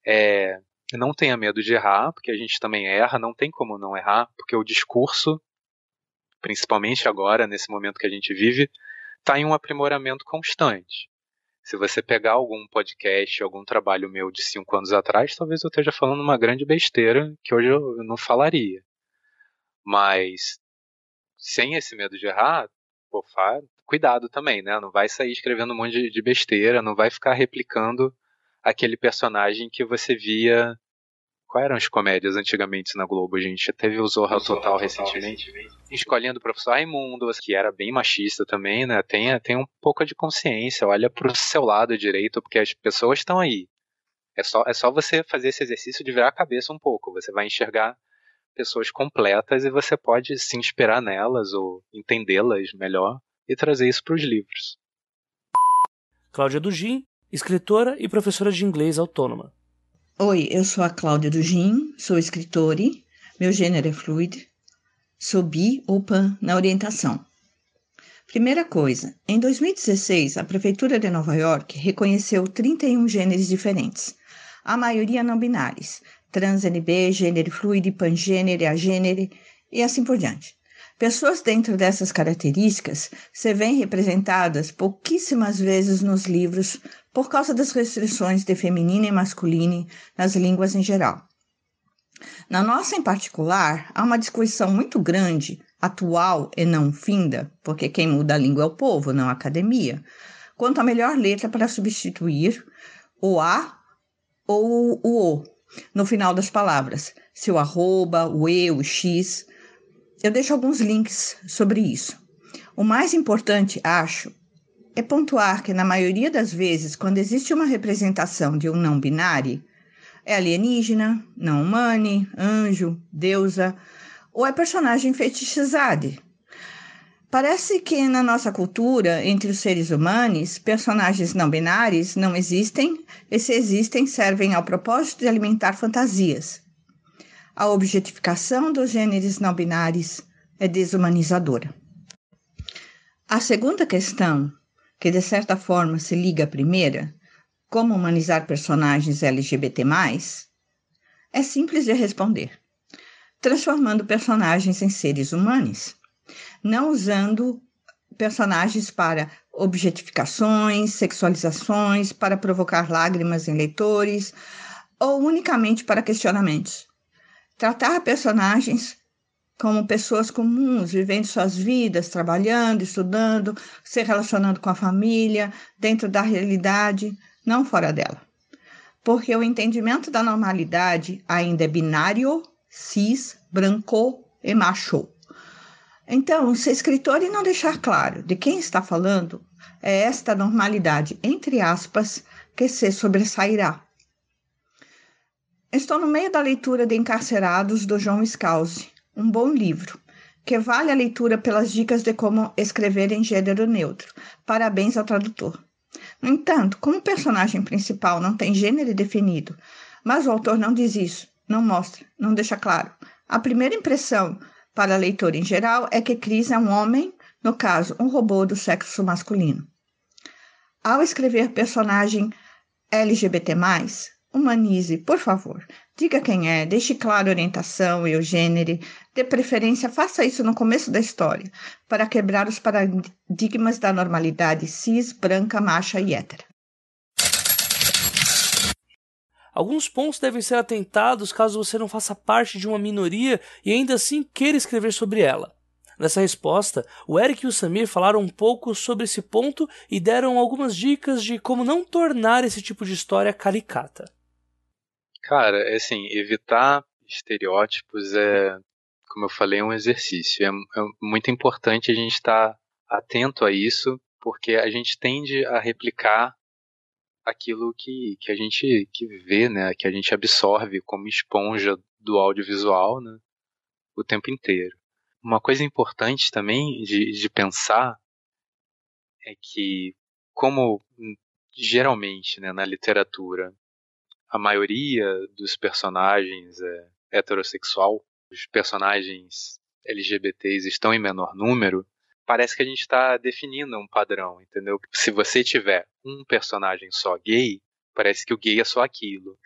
É, não tenha medo de errar, porque a gente também erra, não tem como não errar, porque o discurso, principalmente agora, nesse momento que a gente vive, está em um aprimoramento constante. Se você pegar algum podcast, algum trabalho meu de cinco anos atrás, talvez eu esteja falando uma grande besteira que hoje eu não falaria. Mas sem esse medo de errar, pô, cuidado também, né? Não vai sair escrevendo um monte de besteira, não vai ficar replicando aquele personagem que você via. Quais eram as comédias antigamente na Globo, gente? Teve o Zorra, Total, Total recentemente. recentemente. Escolhendo do professor Raimundo, que era bem machista também, né? Tem, tem um pouco de consciência, olha pro seu lado direito, porque as pessoas estão aí. É só, é só você fazer esse exercício de virar a cabeça um pouco. Você vai enxergar pessoas completas e você pode se inspirar nelas ou entendê-las melhor e trazer isso para os livros. Cláudia Dugin escritora e professora de inglês autônoma. Oi, eu sou a Cláudia Dugin, sou escritora, meu gênero é fluid, sou bi ou pan na orientação. Primeira coisa, em 2016, a Prefeitura de Nova York reconheceu 31 gêneros diferentes, a maioria não binários, trans, NB, gênero fluide, pangênero, agênero e assim por diante. Pessoas dentro dessas características se veem representadas pouquíssimas vezes nos livros por causa das restrições de feminino e masculino nas línguas em geral. Na nossa, em particular, há uma discussão muito grande, atual e não finda, porque quem muda a língua é o povo, não a academia, quanto à melhor letra para substituir o A ou o O no final das palavras, se o arroba, o E, o X. Eu deixo alguns links sobre isso. O mais importante, acho, é pontuar que, na maioria das vezes, quando existe uma representação de um não binário, é alienígena, não humane, anjo, deusa, ou é personagem fetichizado. Parece que na nossa cultura, entre os seres humanos, personagens não binários não existem, e se existem, servem ao propósito de alimentar fantasias. A objetificação dos gêneros não binários é desumanizadora. A segunda questão que de certa forma se liga à primeira, como humanizar personagens LGBT, é simples de responder, transformando personagens em seres humanos, não usando personagens para objetificações, sexualizações, para provocar lágrimas em leitores ou unicamente para questionamentos. Tratar personagens como pessoas comuns, vivendo suas vidas, trabalhando, estudando, se relacionando com a família, dentro da realidade, não fora dela. Porque o entendimento da normalidade ainda é binário, cis, branco e macho. Então, se escritor e não deixar claro de quem está falando, é esta normalidade, entre aspas, que se sobressairá. Estou no meio da leitura de Encarcerados do João Scalzi, um bom livro, que vale a leitura pelas dicas de como escrever em gênero neutro. Parabéns ao tradutor. No entanto, como o personagem principal não tem gênero definido, mas o autor não diz isso, não mostra, não deixa claro. A primeira impressão para a leitora em geral é que Cris é um homem, no caso, um robô do sexo masculino. Ao escrever personagem LGBT, humanize, por favor. Diga quem é, deixe claro a orientação e o gênero. De preferência, faça isso no começo da história, para quebrar os paradigmas da normalidade cis, branca, macha e hétera. Alguns pontos devem ser atentados caso você não faça parte de uma minoria e ainda assim queira escrever sobre ela. Nessa resposta, o Eric e o Samir falaram um pouco sobre esse ponto e deram algumas dicas de como não tornar esse tipo de história caricata. Cara, é assim, evitar estereótipos é, como eu falei, é um exercício. É, é muito importante a gente estar tá atento a isso, porque a gente tende a replicar aquilo que, que a gente que vê, né, que a gente absorve como esponja do audiovisual, né, o tempo inteiro. Uma coisa importante também de, de pensar é que, como geralmente né, na literatura a maioria dos personagens é heterossexual, os personagens LGBTs estão em menor número, parece que a gente está definindo um padrão, entendeu? Se você tiver um personagem só gay, parece que o gay é só aquilo.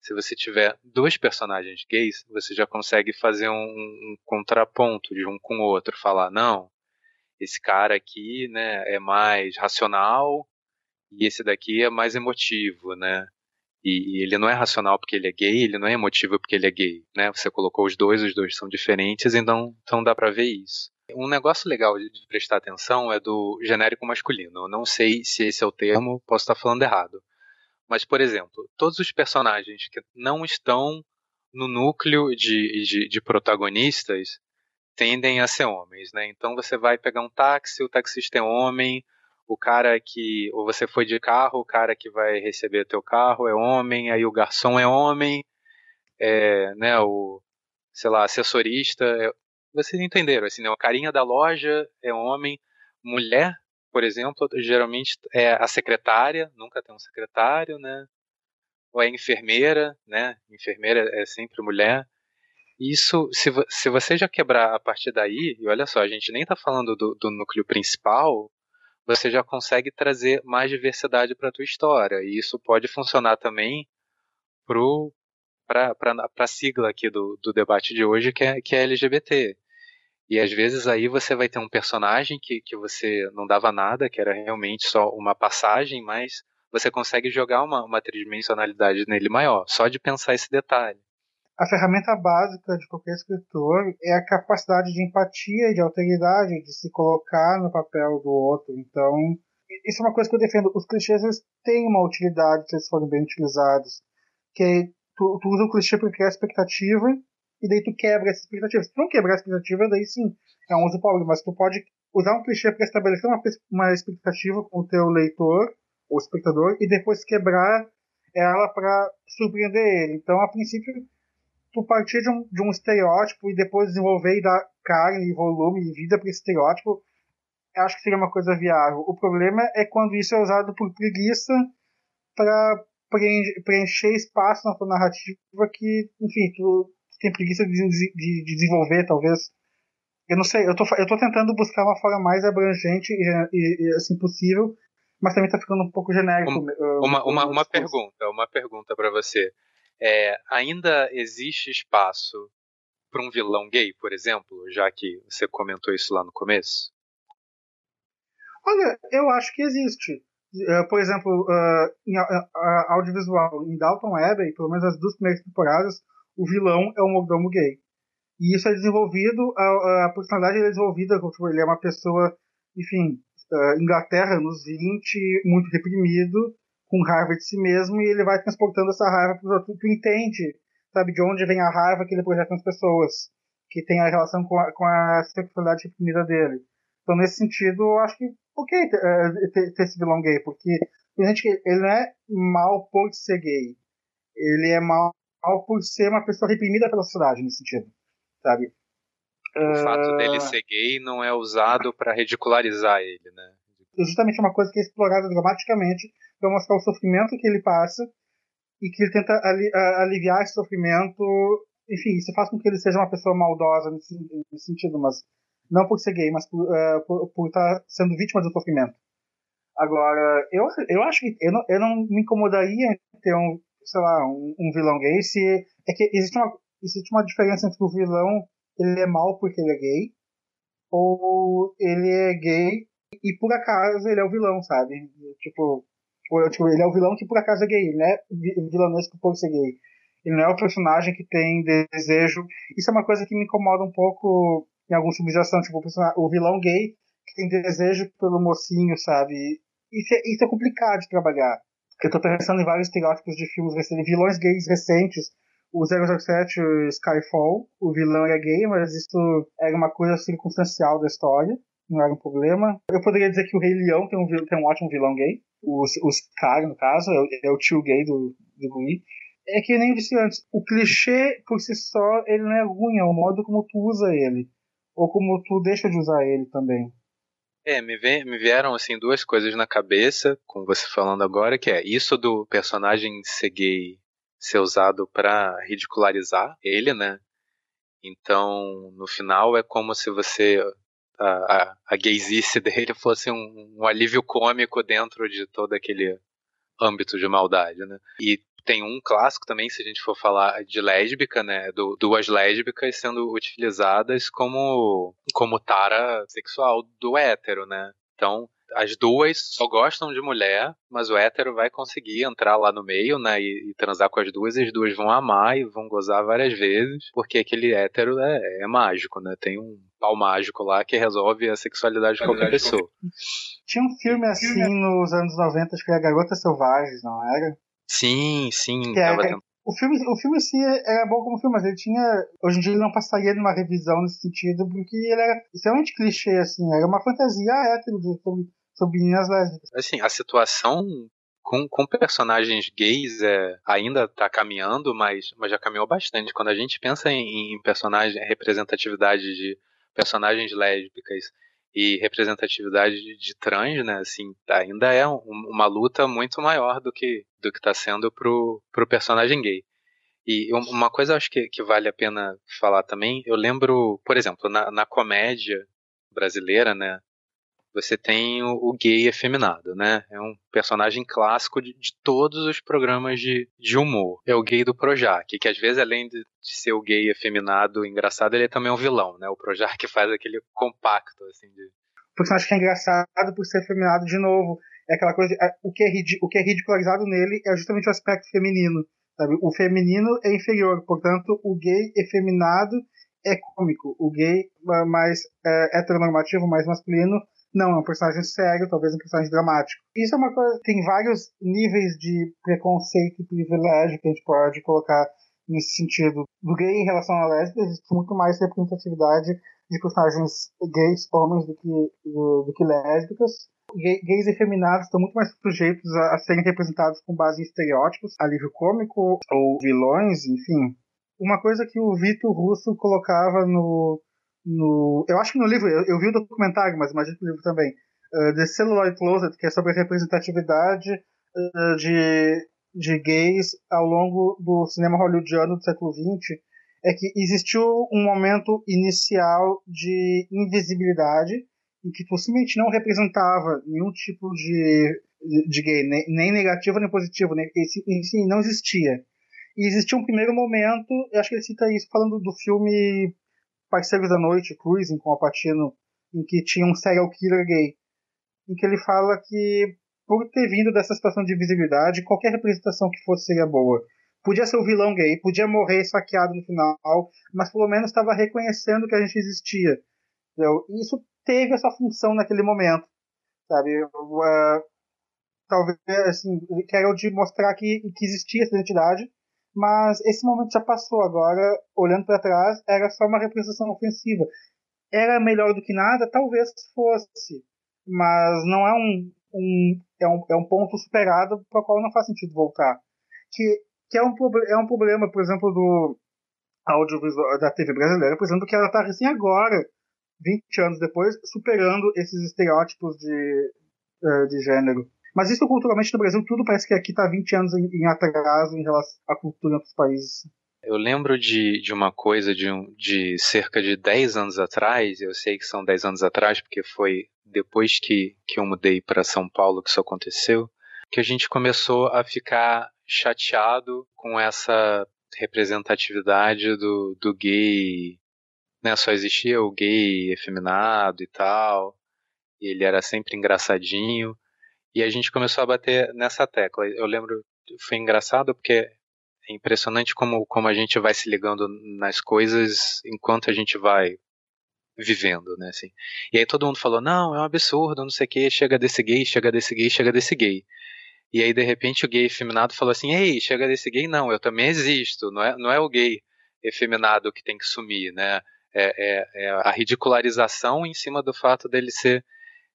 Se você tiver dois personagens gays, você já consegue fazer um, um contraponto de um com o outro, falar não, esse cara aqui, né, é mais racional e esse daqui é mais emotivo, né? E, e, ele não é racional porque ele é gay, ele não é emotivo porque ele é gay, né? Você colocou os dois, os dois são diferentes, então, então dá para ver isso. Um negócio legal de prestar atenção é do genérico masculino. Eu não sei se esse é o termo, posso estar falando errado. Mas, por exemplo, todos os personagens que não estão no núcleo de, de, de protagonistas tendem a ser homens, né? Então você vai pegar um táxi, o taxista é homem, o cara que ou você foi de carro, o cara que vai receber teu carro é homem, aí o garçom é homem, é, né, o sei lá, assessorista, é, vocês entenderam, assim, né, o carinha da loja é homem, mulher, por exemplo, geralmente é a secretária, nunca tem um secretário, né? Ou é enfermeira, né? Enfermeira é sempre mulher. Isso, se, se você já quebrar a partir daí, e olha só, a gente nem está falando do, do núcleo principal, você já consegue trazer mais diversidade para a tua história. E isso pode funcionar também para a sigla aqui do, do debate de hoje, que é, que é LGBT. E às vezes aí você vai ter um personagem que, que você não dava nada, que era realmente só uma passagem, mas você consegue jogar uma, uma tridimensionalidade nele maior, só de pensar esse detalhe. A ferramenta básica de qualquer escritor é a capacidade de empatia e de alteridade, de se colocar no papel do outro. Então, isso é uma coisa que eu defendo. Os clichês eles têm uma utilidade se eles forem bem utilizados. Que é, tu, tu usa o clichê para criar expectativa e daí tu quebra essa expectativa. Se tu não quebrar a expectativa, daí sim, é um uso pobre. Mas tu pode usar um clichê para estabelecer uma, uma expectativa com o teu leitor ou espectador e depois quebrar ela para surpreender ele. Então, a princípio, tu partir de um, de um estereótipo e depois desenvolver e dar carne, e volume e vida para esse estereótipo, acho que seria uma coisa viável. O problema é quando isso é usado por preguiça para preencher espaço na tua narrativa que, enfim, tu, tu tem preguiça de, de, de, desenvolver, talvez. Eu não sei, eu tô, eu tô tentando buscar uma forma mais abrangente e, e, e assim possível, mas também tá ficando um pouco genérico. Uma, uma, uma pergunta, uma pergunta para você. É, ainda existe espaço para um vilão gay, por exemplo, já que você comentou isso lá no começo? Olha, eu acho que existe. Uh, por exemplo, uh, em audiovisual, em Dalton Abbey, pelo menos as duas primeiras temporadas, o vilão é um mordomo gay. E isso é desenvolvido, a, a personalidade é desenvolvida, tipo, ele é uma pessoa, enfim, Inglaterra nos 20, muito reprimido, com raiva de si mesmo, e ele vai transportando essa raiva para os outros. Tu entende, sabe, de onde vem a raiva que ele projeta nas pessoas, que tem a relação com a, com a sexualidade reprimida dele. Então, nesse sentido, eu acho que ok ter, ter, ter esse vilão gay, porque gente ele não é mal por ser gay. Ele é mal por ser uma pessoa reprimida pela sociedade, nesse sentido, sabe? O uh... fato dele ser gay não é usado para ridicularizar ele, né? É justamente uma coisa que é explorada dramaticamente para mostrar o sofrimento que ele passa e que ele tenta ali, aliviar esse sofrimento. Enfim, isso faz com que ele seja uma pessoa maldosa nesse, nesse sentido, mas não por ser gay, mas por, uh, por, por estar sendo vítima do sofrimento. Agora, eu, eu acho que eu não, eu não me incomodaria em ter um, sei lá, um, um, vilão gay se é que existe uma, existe uma diferença entre o vilão ele é mal porque ele é gay ou ele é gay e por acaso ele é o vilão, sabe? Tipo, tipo ele é o vilão que por acaso é gay, ele não é vilanesco por ser gay. Ele não é o personagem que tem desejo. Isso é uma coisa que me incomoda um pouco em alguns filmes de ação, tipo o vilão gay que tem desejo pelo mocinho, sabe? Isso é, isso é complicado de trabalhar. Eu tô pensando em vários estereótipos de filmes recentes, vilões gays recentes. O 007 o Skyfall, o vilão era gay, mas isso era uma coisa circunstancial da história, não era um problema. Eu poderia dizer que o Rei Leão tem um, tem um ótimo vilão gay, o, o Scar, no caso, é o, é o tio gay do, do Louis. É que nem eu disse antes, o clichê por si só, ele não é ruim, é o modo como tu usa ele ou como tu deixa de usar ele também? É, me, vem, me vieram assim duas coisas na cabeça, com você falando agora, que é isso do personagem ser gay ser usado para ridicularizar ele, né? Então, no final é como se você a, a, gaysice dele fosse um, um alívio cômico dentro de todo aquele âmbito de maldade, né? E tem um clássico também, se a gente for falar de lésbica, né? Do, duas lésbicas sendo utilizadas como, como tara sexual do hétero, né? Então, as duas só gostam de mulher, mas o hétero vai conseguir entrar lá no meio, né, e, e, transar com as duas, e as duas vão amar e vão gozar várias vezes, porque aquele hétero é, é mágico, né, tem um pau mágico lá que resolve a sexualidade de qualquer pessoa. Tinha um filme assim nos anos 90, acho que era Garotas Selvagens, não era? Sim, sim. É, é, o filme, o filme assim era bom como filme, mas ele tinha. Hoje em dia ele não passaria numa revisão nesse sentido, porque ele era extremamente clichê, assim, era uma fantasia hétero sobre, sobre meninas lésbicas. Assim, a situação com, com personagens gays é, ainda está caminhando, mas, mas já caminhou bastante. Quando a gente pensa em, em personagem, representatividade de personagens lésbicas e representatividade de trans, né, assim, ainda é um, uma luta muito maior do que do que está sendo pro, pro personagem gay. E uma coisa acho que, que vale a pena falar também, eu lembro, por exemplo, na, na comédia brasileira, né, você tem o, o, gay efeminado, né? É um personagem clássico de, de, todos os programas de, de humor. É o gay do Projac, que às vezes, além de, de ser o gay efeminado engraçado, ele é também um vilão, né? O Projac faz aquele compacto, assim, de... O personagem que é engraçado por ser efeminado de novo. É aquela coisa, de, é, o, que é, o que é ridicularizado nele é justamente o aspecto feminino. Sabe? O feminino é inferior, portanto, o gay efeminado é cômico. O gay mais é, heteronormativo, mais masculino, não, é um personagem sério, talvez um personagem dramático. Isso é uma coisa. Tem vários níveis de preconceito e privilégio que a gente pode colocar nesse sentido. Do gay em relação à lésbica, existe muito mais representatividade de personagens gays, homens, do que, do, do que lésbicas. Gays efeminados estão muito mais sujeitos a, a serem representados com base em estereótipos, alívio cômico ou vilões, enfim. Uma coisa que o Vitor Russo colocava no, no. Eu acho que no livro, eu, eu vi o documentário, mas imagino que no livro também. Uh, The Celluloid Closet, que é sobre a representatividade uh, de, de gays ao longo do cinema hollywoodiano do século XX, é que existiu um momento inicial de invisibilidade em que possivelmente não representava nenhum tipo de, de gay, nem, nem negativo nem positivo, nem, esse, esse não existia. E existia um primeiro momento, eu acho que ele cita isso falando do filme Parceiros da Noite, Cruising com o Patino, em que tinha um serial killer gay, em que ele fala que por ter vindo dessa situação de visibilidade, qualquer representação que fosse seria boa. Podia ser o vilão gay, podia morrer esfaqueado no final, mas pelo menos estava reconhecendo que a gente existia. Entendeu? Isso teve essa função naquele momento, sabe? Uh, talvez, assim, o de mostrar que, que existia essa identidade, mas esse momento já passou. Agora, olhando para trás, era só uma representação ofensiva. Era melhor do que nada? Talvez fosse, mas não é um, um, é um, é um ponto superado para o qual não faz sentido voltar. Que, que é, um, é um problema, por exemplo, do audiovisual da TV brasileira, por exemplo, que ela está assim agora, 20 anos depois, superando esses estereótipos de, eh, de gênero. Mas isso culturalmente no Brasil, tudo parece que aqui está 20 anos em, em, atraso em relação à cultura outros países. Eu lembro de, de uma coisa de, um, de cerca de 10 anos atrás, eu sei que são 10 anos atrás, porque foi depois que, que eu mudei para São Paulo que isso aconteceu, que a gente começou a ficar chateado com essa representatividade do, do gay. Né? Só existia o gay efeminado e tal. E ele era sempre engraçadinho. E a gente começou a bater nessa tecla. Eu lembro, foi engraçado porque é impressionante como, como a gente vai se ligando nas coisas enquanto a gente vai vivendo, né, assim. E aí todo mundo falou, não, é um absurdo, não sei o que, chega desse gay, chega desse gay, chega desse gay. E aí, de repente, o gay efeminado falou assim, ei, chega desse gay, não, eu também existo, não é, não é o gay efeminado que tem que sumir, né, é, é, é a ridicularização em cima do fato dele ser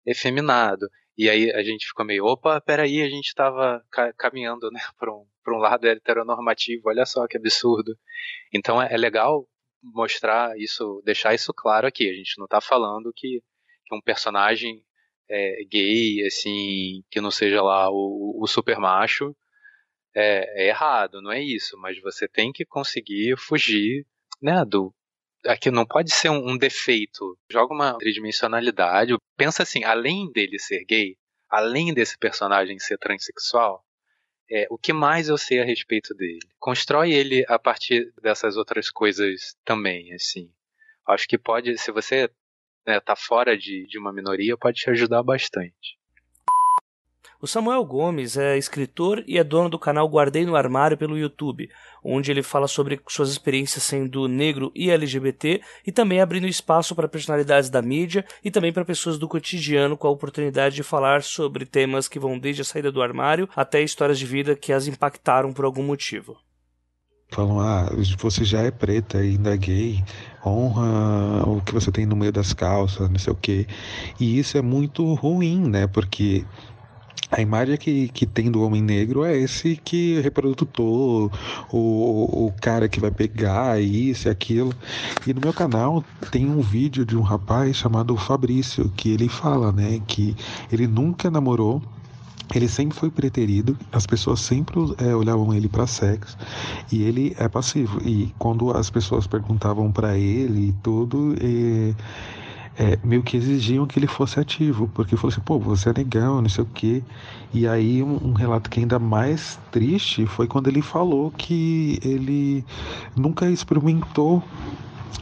efeminado. E aí a gente ficou meio, opa, peraí, a gente estava ca caminhando né, para um, um lado heteronormativo, olha só que absurdo. Então é, é, legal mostrar isso, deixar isso claro aqui. A gente não está falando que, que, um personagem é, gay, assim, que não seja lá o, o super macho, é, é, errado, não é isso. Mas você tem que conseguir fugir né, do, aqui não pode ser um, um defeito. Joga uma tridimensionalidade. Pensa assim, além dele ser gay, além desse personagem ser transexual, é, o que mais eu sei a respeito dele? Constrói ele a partir dessas outras coisas também, assim. Acho que pode, se você né, tá fora de, de uma minoria, pode te ajudar bastante. O Samuel Gomes é escritor e é dono do canal Guardei no Armário pelo YouTube, onde ele fala sobre suas experiências sendo negro e LGBT e também abrindo espaço para personalidades da mídia e também para pessoas do cotidiano com a oportunidade de falar sobre temas que vão desde a saída do armário até histórias de vida que as impactaram por algum motivo falam, ah, você já é preta e ainda é gay, honra o que você tem no meio das calças, não sei o quê. E isso é muito ruim, né? Porque a imagem que, que tem do homem negro é esse que reprodutor, o, o cara que vai pegar isso e aquilo. E no meu canal tem um vídeo de um rapaz chamado Fabrício, que ele fala, né, que ele nunca namorou, ele sempre foi preterido, as pessoas sempre é, olhavam ele para sexo e ele é passivo. E quando as pessoas perguntavam para ele tudo, e é, meio que exigiam que ele fosse ativo, porque falou assim, pô, você é legal, não sei o quê. E aí um, um, relato que é ainda mais triste foi quando ele falou que ele nunca experimentou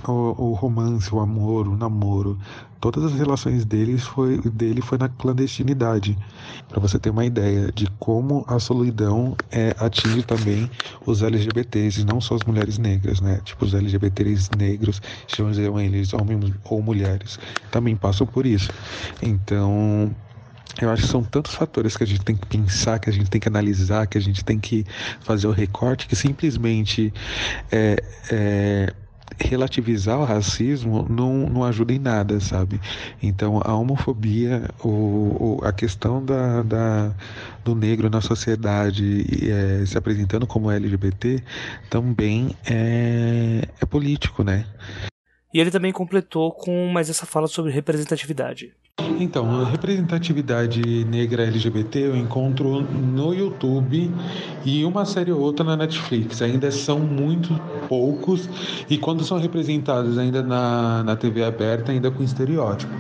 o, o romance, o amor, o namoro, todas as relações deles foi, dele foi na clandestinidade. Para você ter uma ideia de como a solidão é, atinge também os LGBTs, e não só as mulheres negras, né? Tipo, os LGBTs negros, sejam eles homens ou mulheres, também passam por isso. Então, eu acho que são tantos fatores que a gente tem que pensar, que a gente tem que analisar, que a gente tem que fazer o recorte, que simplesmente é, é relativizar o racismo não, não ajuda em nada, sabe? Então, a homofobia, o, o a questão da, da, do negro na sociedade é, se apresentando como LGBT também é, é político, né? E ele também completou com mais essa fala sobre representatividade. Então, a representatividade negra LGBT eu encontro no YouTube e uma série ou outra na Netflix. Ainda são muito poucos e quando são representados ainda na, na TV aberta, ainda com estereótipo.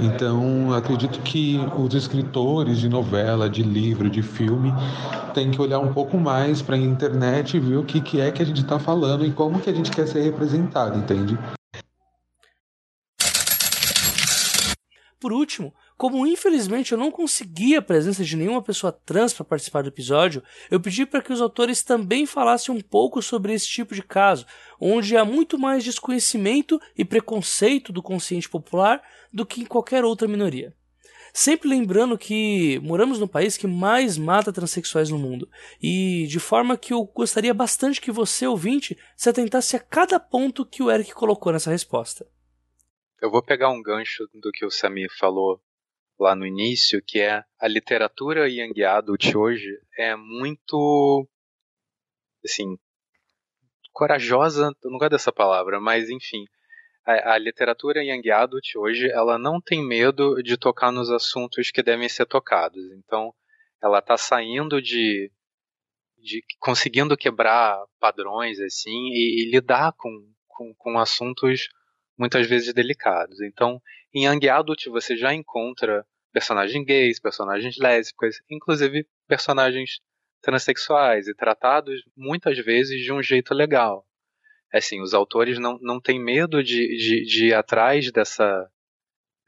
Então, acredito que os escritores de novela, de livro, de filme têm que olhar um pouco mais para a internet e ver o que, que é que a gente está falando e como que a gente quer ser representado, entende? Por último, como infelizmente eu não consegui a presença de nenhuma pessoa trans para participar do episódio, eu pedi para que os autores também falassem um pouco sobre esse tipo de caso, onde há muito mais desconhecimento e preconceito do consciente popular do que em qualquer outra minoria. Sempre lembrando que moramos no país que mais mata transexuais no mundo, e de forma que eu gostaria bastante que você, ouvinte, se atentasse a cada ponto que o Eric colocou nessa resposta. Eu vou pegar um gancho do que o Samir falou lá no início, que é a literatura young adult hoje é muito assim corajosa, não gosto dessa palavra, mas enfim, a, a, literatura young adult hoje ela não tem medo de tocar nos assuntos que devem ser tocados. Então, ela está saindo de, de conseguindo quebrar padrões assim e, e lidar com, com, com assuntos muitas vezes delicados. Então, em Young Adult você já encontra personagens gays, personagens lésbicas, inclusive personagens transexuais e tratados muitas vezes de um jeito legal. Assim, os autores não, não têm medo de, de, de ir atrás dessa,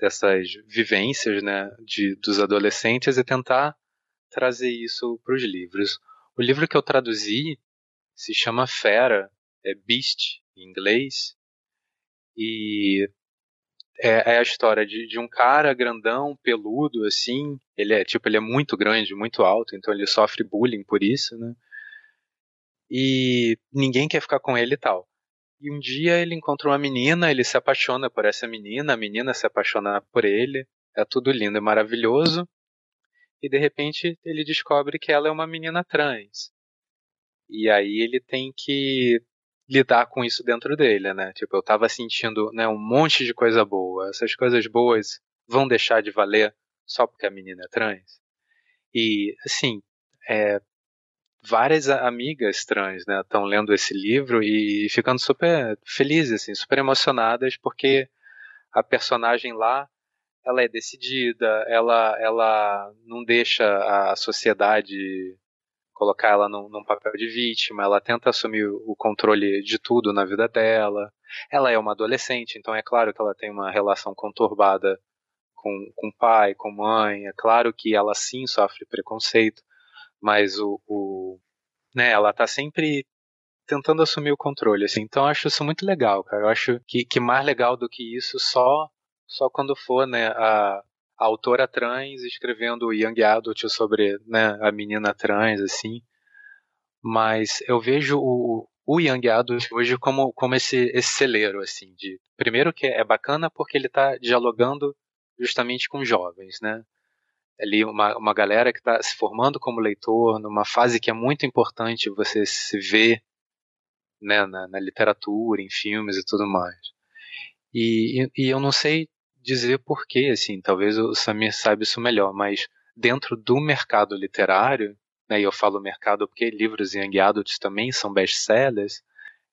dessas vivências né, de, dos adolescentes e tentar trazer isso para os livros. O livro que eu traduzi se chama Fera, é Beast em inglês, e é, é a história de, de, um cara grandão, peludo, assim. Ele é tipo, ele é muito grande, muito alto, então ele sofre bullying por isso, né? E ninguém quer ficar com ele e tal. E um dia ele encontra uma menina, ele se apaixona por essa menina, a menina se apaixona por ele. É tudo lindo e maravilhoso. E de repente ele descobre que ela é uma menina trans. E aí ele tem que lidar com isso dentro dele, né? Tipo, eu tava sentindo né, um monte de coisa boa. Essas coisas boas vão deixar de valer só porque a menina é trans. E, assim, é, várias amigas trans, né, estão lendo esse livro e ficando super felizes, assim, super emocionadas porque a personagem lá ela é decidida, ela, ela não deixa a sociedade colocar ela num, num, papel de vítima, ela tenta assumir o controle de tudo na vida dela. Ela é uma adolescente, então é claro que ela tem uma relação conturbada com, com pai, com mãe, é claro que ela sim sofre preconceito, mas o, o né, ela está sempre tentando assumir o controle, assim. Então eu acho isso muito legal, cara. Eu acho que, que mais legal do que isso só só quando for, né, a, autora trans escrevendo Young Adult sobre né, a menina trans, assim. Mas eu vejo o, o Young Adult hoje como, como esse, esse celeiro, assim, de primeiro que é bacana porque ele está dialogando justamente com jovens, né? Ali uma, uma galera que está se formando como leitor, numa fase que é muito importante você se ver né, na, na literatura, em filmes e tudo mais. E, e, e eu não sei dizer porquê, assim, talvez o Samir saiba isso melhor, mas dentro do mercado literário, né, e eu falo mercado porque livros young adults também são best-sellers,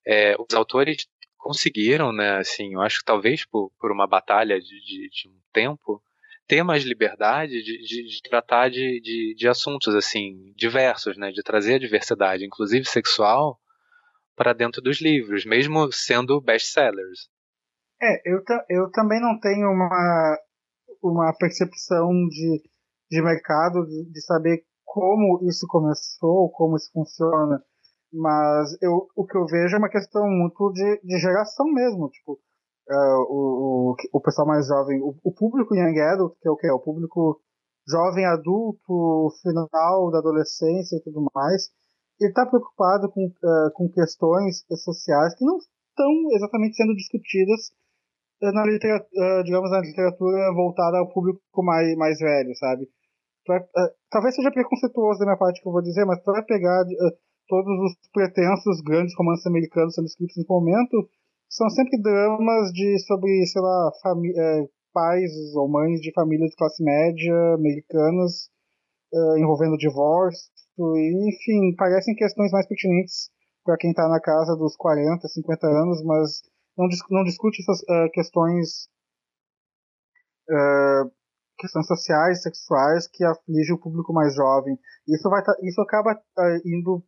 é, os autores conseguiram, né, assim, eu acho que talvez por, por uma batalha de, de, de um tempo, ter mais liberdade de, de, de tratar de, de, de, assuntos assim diversos, né, de trazer a diversidade, inclusive sexual, para dentro dos livros, mesmo sendo best-sellers. É, eu, eu também não tenho uma, uma percepção de, de mercado, de, de saber como isso começou, como isso funciona. Mas eu, o que eu vejo é uma questão muito de, de geração mesmo. Tipo, uh, o, o, o pessoal mais jovem, o, o público young adult, que é o que? O público jovem adulto, final da adolescência e tudo mais, ele está preocupado com, uh, com questões sociais que não estão exatamente sendo discutidas na literatura, digamos, na literatura voltada ao público mais, mais velho, sabe? Vai, talvez seja preconceituoso da minha parte que eu vou dizer, mas tu vai pegar todos os pretensos grandes romances americanos sendo escritos nesse momento são sempre dramas de sobre, sei lá, é, pais ou mães de famílias de classe média americanas uh, envolvendo divórcio, e, enfim, parecem questões mais pertinentes para quem está na casa dos 40, 50 anos, mas não, não discute essas uh, questões uh, questões sociais, sexuais que afligem o público mais jovem. Isso vai tá, isso acaba indo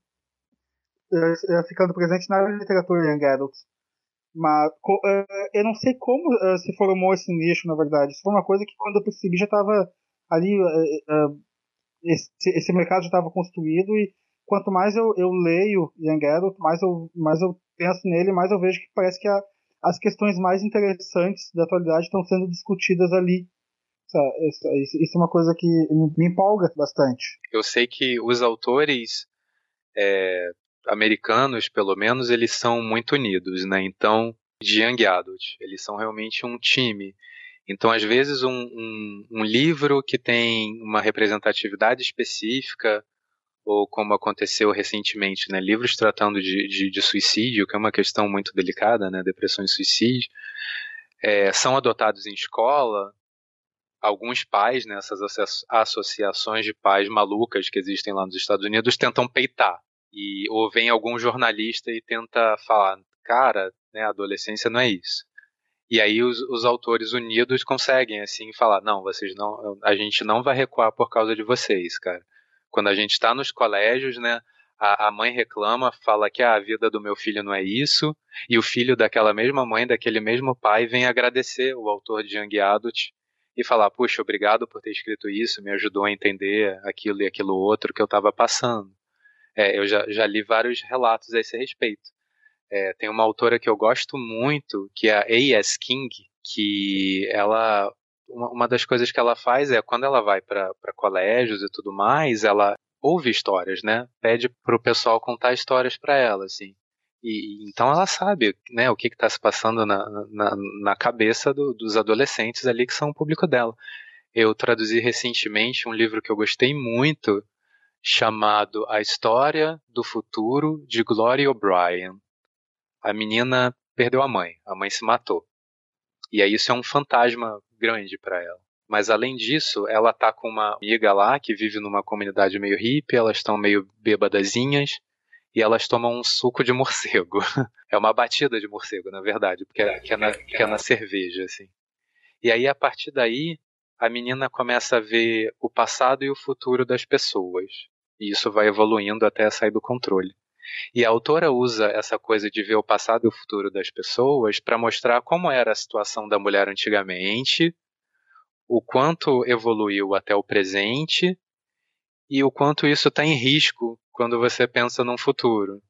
ficando presente na literatura young adult. Mas eu não sei como se formou esse nicho, na verdade. Isso foi uma coisa que quando eu percebi já estava ali, esse, esse mercado já estava construído e quanto mais eu, eu leio Young Adult, mais eu, mais eu penso nele, mais eu vejo que parece que a, as questões mais interessantes da atualidade estão sendo discutidas ali. Isso, isso, isso, é uma coisa que me empolga bastante. Eu sei que os autores é, americanos, pelo menos, eles são muito unidos, né? Então, de Young Adult, eles são realmente um time. Então, às vezes, um, um, um livro que tem uma representatividade específica, ou como aconteceu recentemente, né, livros tratando de, de, de, suicídio, que é uma questão muito delicada, né, depressão e suicídio, é, são adotados em escola. Alguns pais, né, associações de pais malucas que existem lá nos Estados Unidos, tentam peitar e ou vem algum jornalista e tenta falar, cara, né, adolescência não é isso. E aí os, os, autores unidos conseguem assim falar, não, vocês não, a gente não vai recuar por causa de vocês, cara. Quando a gente está nos colégios, né, a, mãe reclama, fala que ah, a vida do meu filho não é isso, e o filho daquela mesma mãe, daquele mesmo pai, vem agradecer o autor de Young Adult e falar, puxa, obrigado por ter escrito isso, me ajudou a entender aquilo e aquilo outro que eu estava passando. É, eu já, já li vários relatos a esse respeito. É, tem uma autora que eu gosto muito, que é a A.S. King, que ela uma, uma, das coisas que ela faz é quando ela vai para colégios e tudo mais, ela ouve histórias, né? Pede o pessoal contar histórias para ela, assim. E, então ela sabe, né, o que está se passando na, na, na cabeça do, dos adolescentes ali que são o público dela. Eu traduzi recentemente um livro que eu gostei muito, chamado A História do Futuro de Gloria O'Brien. A menina perdeu a mãe, a mãe se matou. E aí isso é um fantasma grande para ela. Mas além disso, ela tá com uma amiga lá que vive numa comunidade meio hippie, elas estão meio bêbadazinhas e elas tomam um suco de morcego. é uma batida de morcego, na verdade, porque é, que é, na, que é na cerveja, assim. E aí, a partir daí, a menina começa a ver o passado e o futuro das pessoas. E isso vai evoluindo até sair do controle. E a autora usa essa coisa de ver o passado e o futuro das pessoas para mostrar como era a situação da mulher antigamente, o quanto evoluiu até o presente e o quanto isso está em risco quando você pensa num futuro.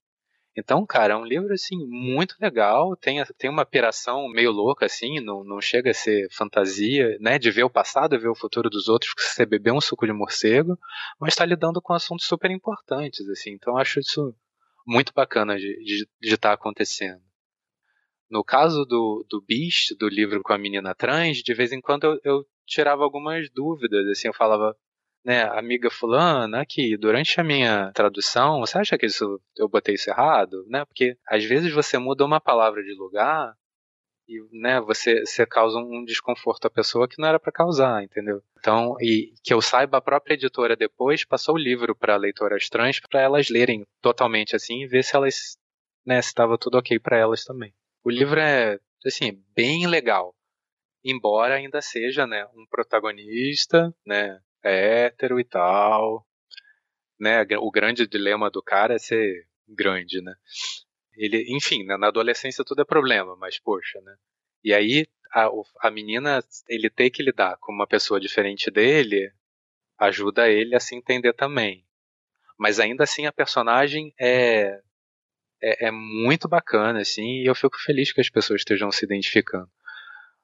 Então, cara, é um livro assim muito legal, tem, tem uma piração meio louca assim, não, não chega a ser fantasia, né, de ver o passado e ver o futuro dos outros, que você beber um suco de morcego, mas está lidando com assuntos super importantes assim. Então, acho isso muito bacana de estar tá acontecendo. No caso do, do Beast, do livro com a menina trans, de vez em quando eu, eu tirava algumas dúvidas, assim, eu falava, né, amiga fulana, aqui, durante a minha tradução, você acha que isso, eu botei isso errado? Né? Porque às vezes você muda uma palavra de lugar e né, você, você causa um desconforto à pessoa que não era para causar, entendeu? Então, e que eu saiba, a própria editora depois passou o livro para leitoras trans para elas lerem totalmente assim e ver se elas, né, se estava tudo ok para elas também. O livro é, assim, bem legal, embora ainda seja, né, um protagonista, né, hétero e tal, né? O grande dilema do cara é ser grande, né? Ele, enfim, né, na adolescência tudo é problema, mas poxa, né? E aí a, a menina, ele ter que lidar com uma pessoa diferente dele, ajuda ele a se entender também. Mas ainda assim a personagem é, é, é muito bacana, assim, e eu fico feliz que as pessoas estejam se identificando.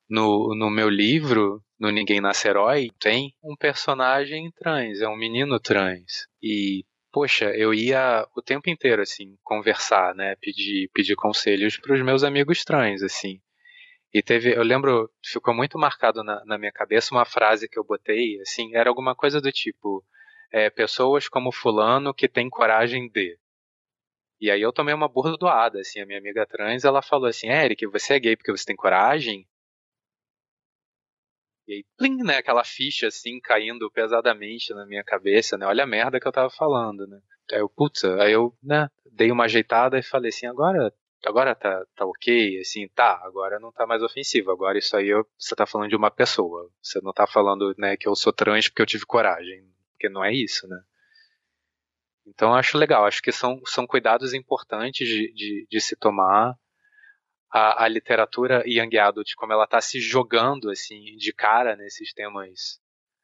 No, no meu livro, no Ninguém Nasce Herói, tem um personagem trans, é um menino trans. E, poxa, eu ia o tempo inteiro, assim, conversar, né? Pedir, pedir conselhos para os meus amigos trans, assim. E teve, eu lembro, ficou muito marcado na, na, minha cabeça uma frase que eu botei, assim, era alguma coisa do tipo: é, pessoas como Fulano que tem coragem de. E aí eu tomei uma burdoada, assim, a minha amiga trans, ela falou assim: Eric, você é gay porque você tem coragem? E aí, plim, né, aquela ficha assim caindo pesadamente na minha cabeça, né? Olha a merda que eu tava falando, né? Aí eu, putz, aí eu, né, dei uma ajeitada e falei assim, agora, agora tá, tá ok, assim, tá, agora não tá mais ofensivo, agora isso aí eu, você tá falando de uma pessoa, você não tá falando, né, que eu sou trans porque eu tive coragem, porque não é isso, né? Então eu acho legal, acho que são, são cuidados importantes de, de, de se tomar, a, a literatura Young Adult, como ela está se jogando assim de cara nesses temas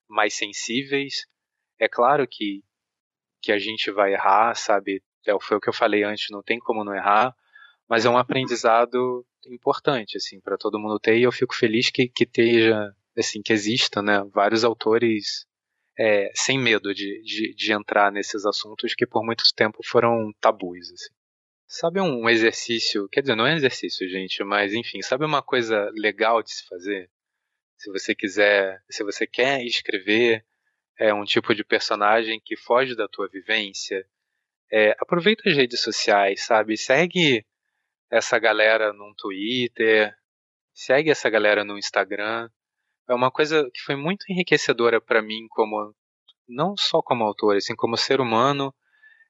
mais sensíveis. É claro que, que a gente vai errar, sabe? É, foi o que eu falei antes, não tem como não errar, mas é um aprendizado importante assim para todo mundo ter e eu fico feliz que que esteja assim que exista, né? Vários autores é, sem medo de, de, de, entrar nesses assuntos que por muito tempo foram tabus. Assim. Sabe um exercício, quer dizer, não é exercício, gente, mas enfim, sabe uma coisa legal de se fazer? Se você quiser, se você quer escrever é, um tipo de personagem que foge da tua vivência, é, aproveita as redes sociais, sabe? Segue essa galera no Twitter, segue essa galera no Instagram. É uma coisa que foi muito enriquecedora para mim como não só como autor, assim como ser humano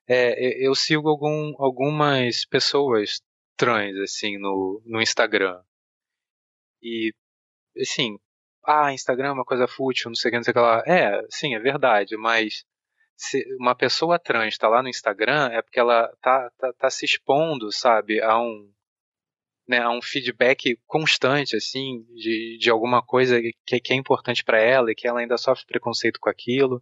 é, eu sigo algum, algumas pessoas trans, assim, no, no Instagram. E, assim, ah, Instagram é uma coisa fútil, não sei o que, não sei o que lá. É, sim, é verdade, mas se uma pessoa trans está lá no Instagram é porque ela tá, tá, tá se expondo, sabe, a um, né, a um feedback constante, assim, de, de alguma coisa que, que é importante para ela e que ela ainda sofre preconceito com aquilo.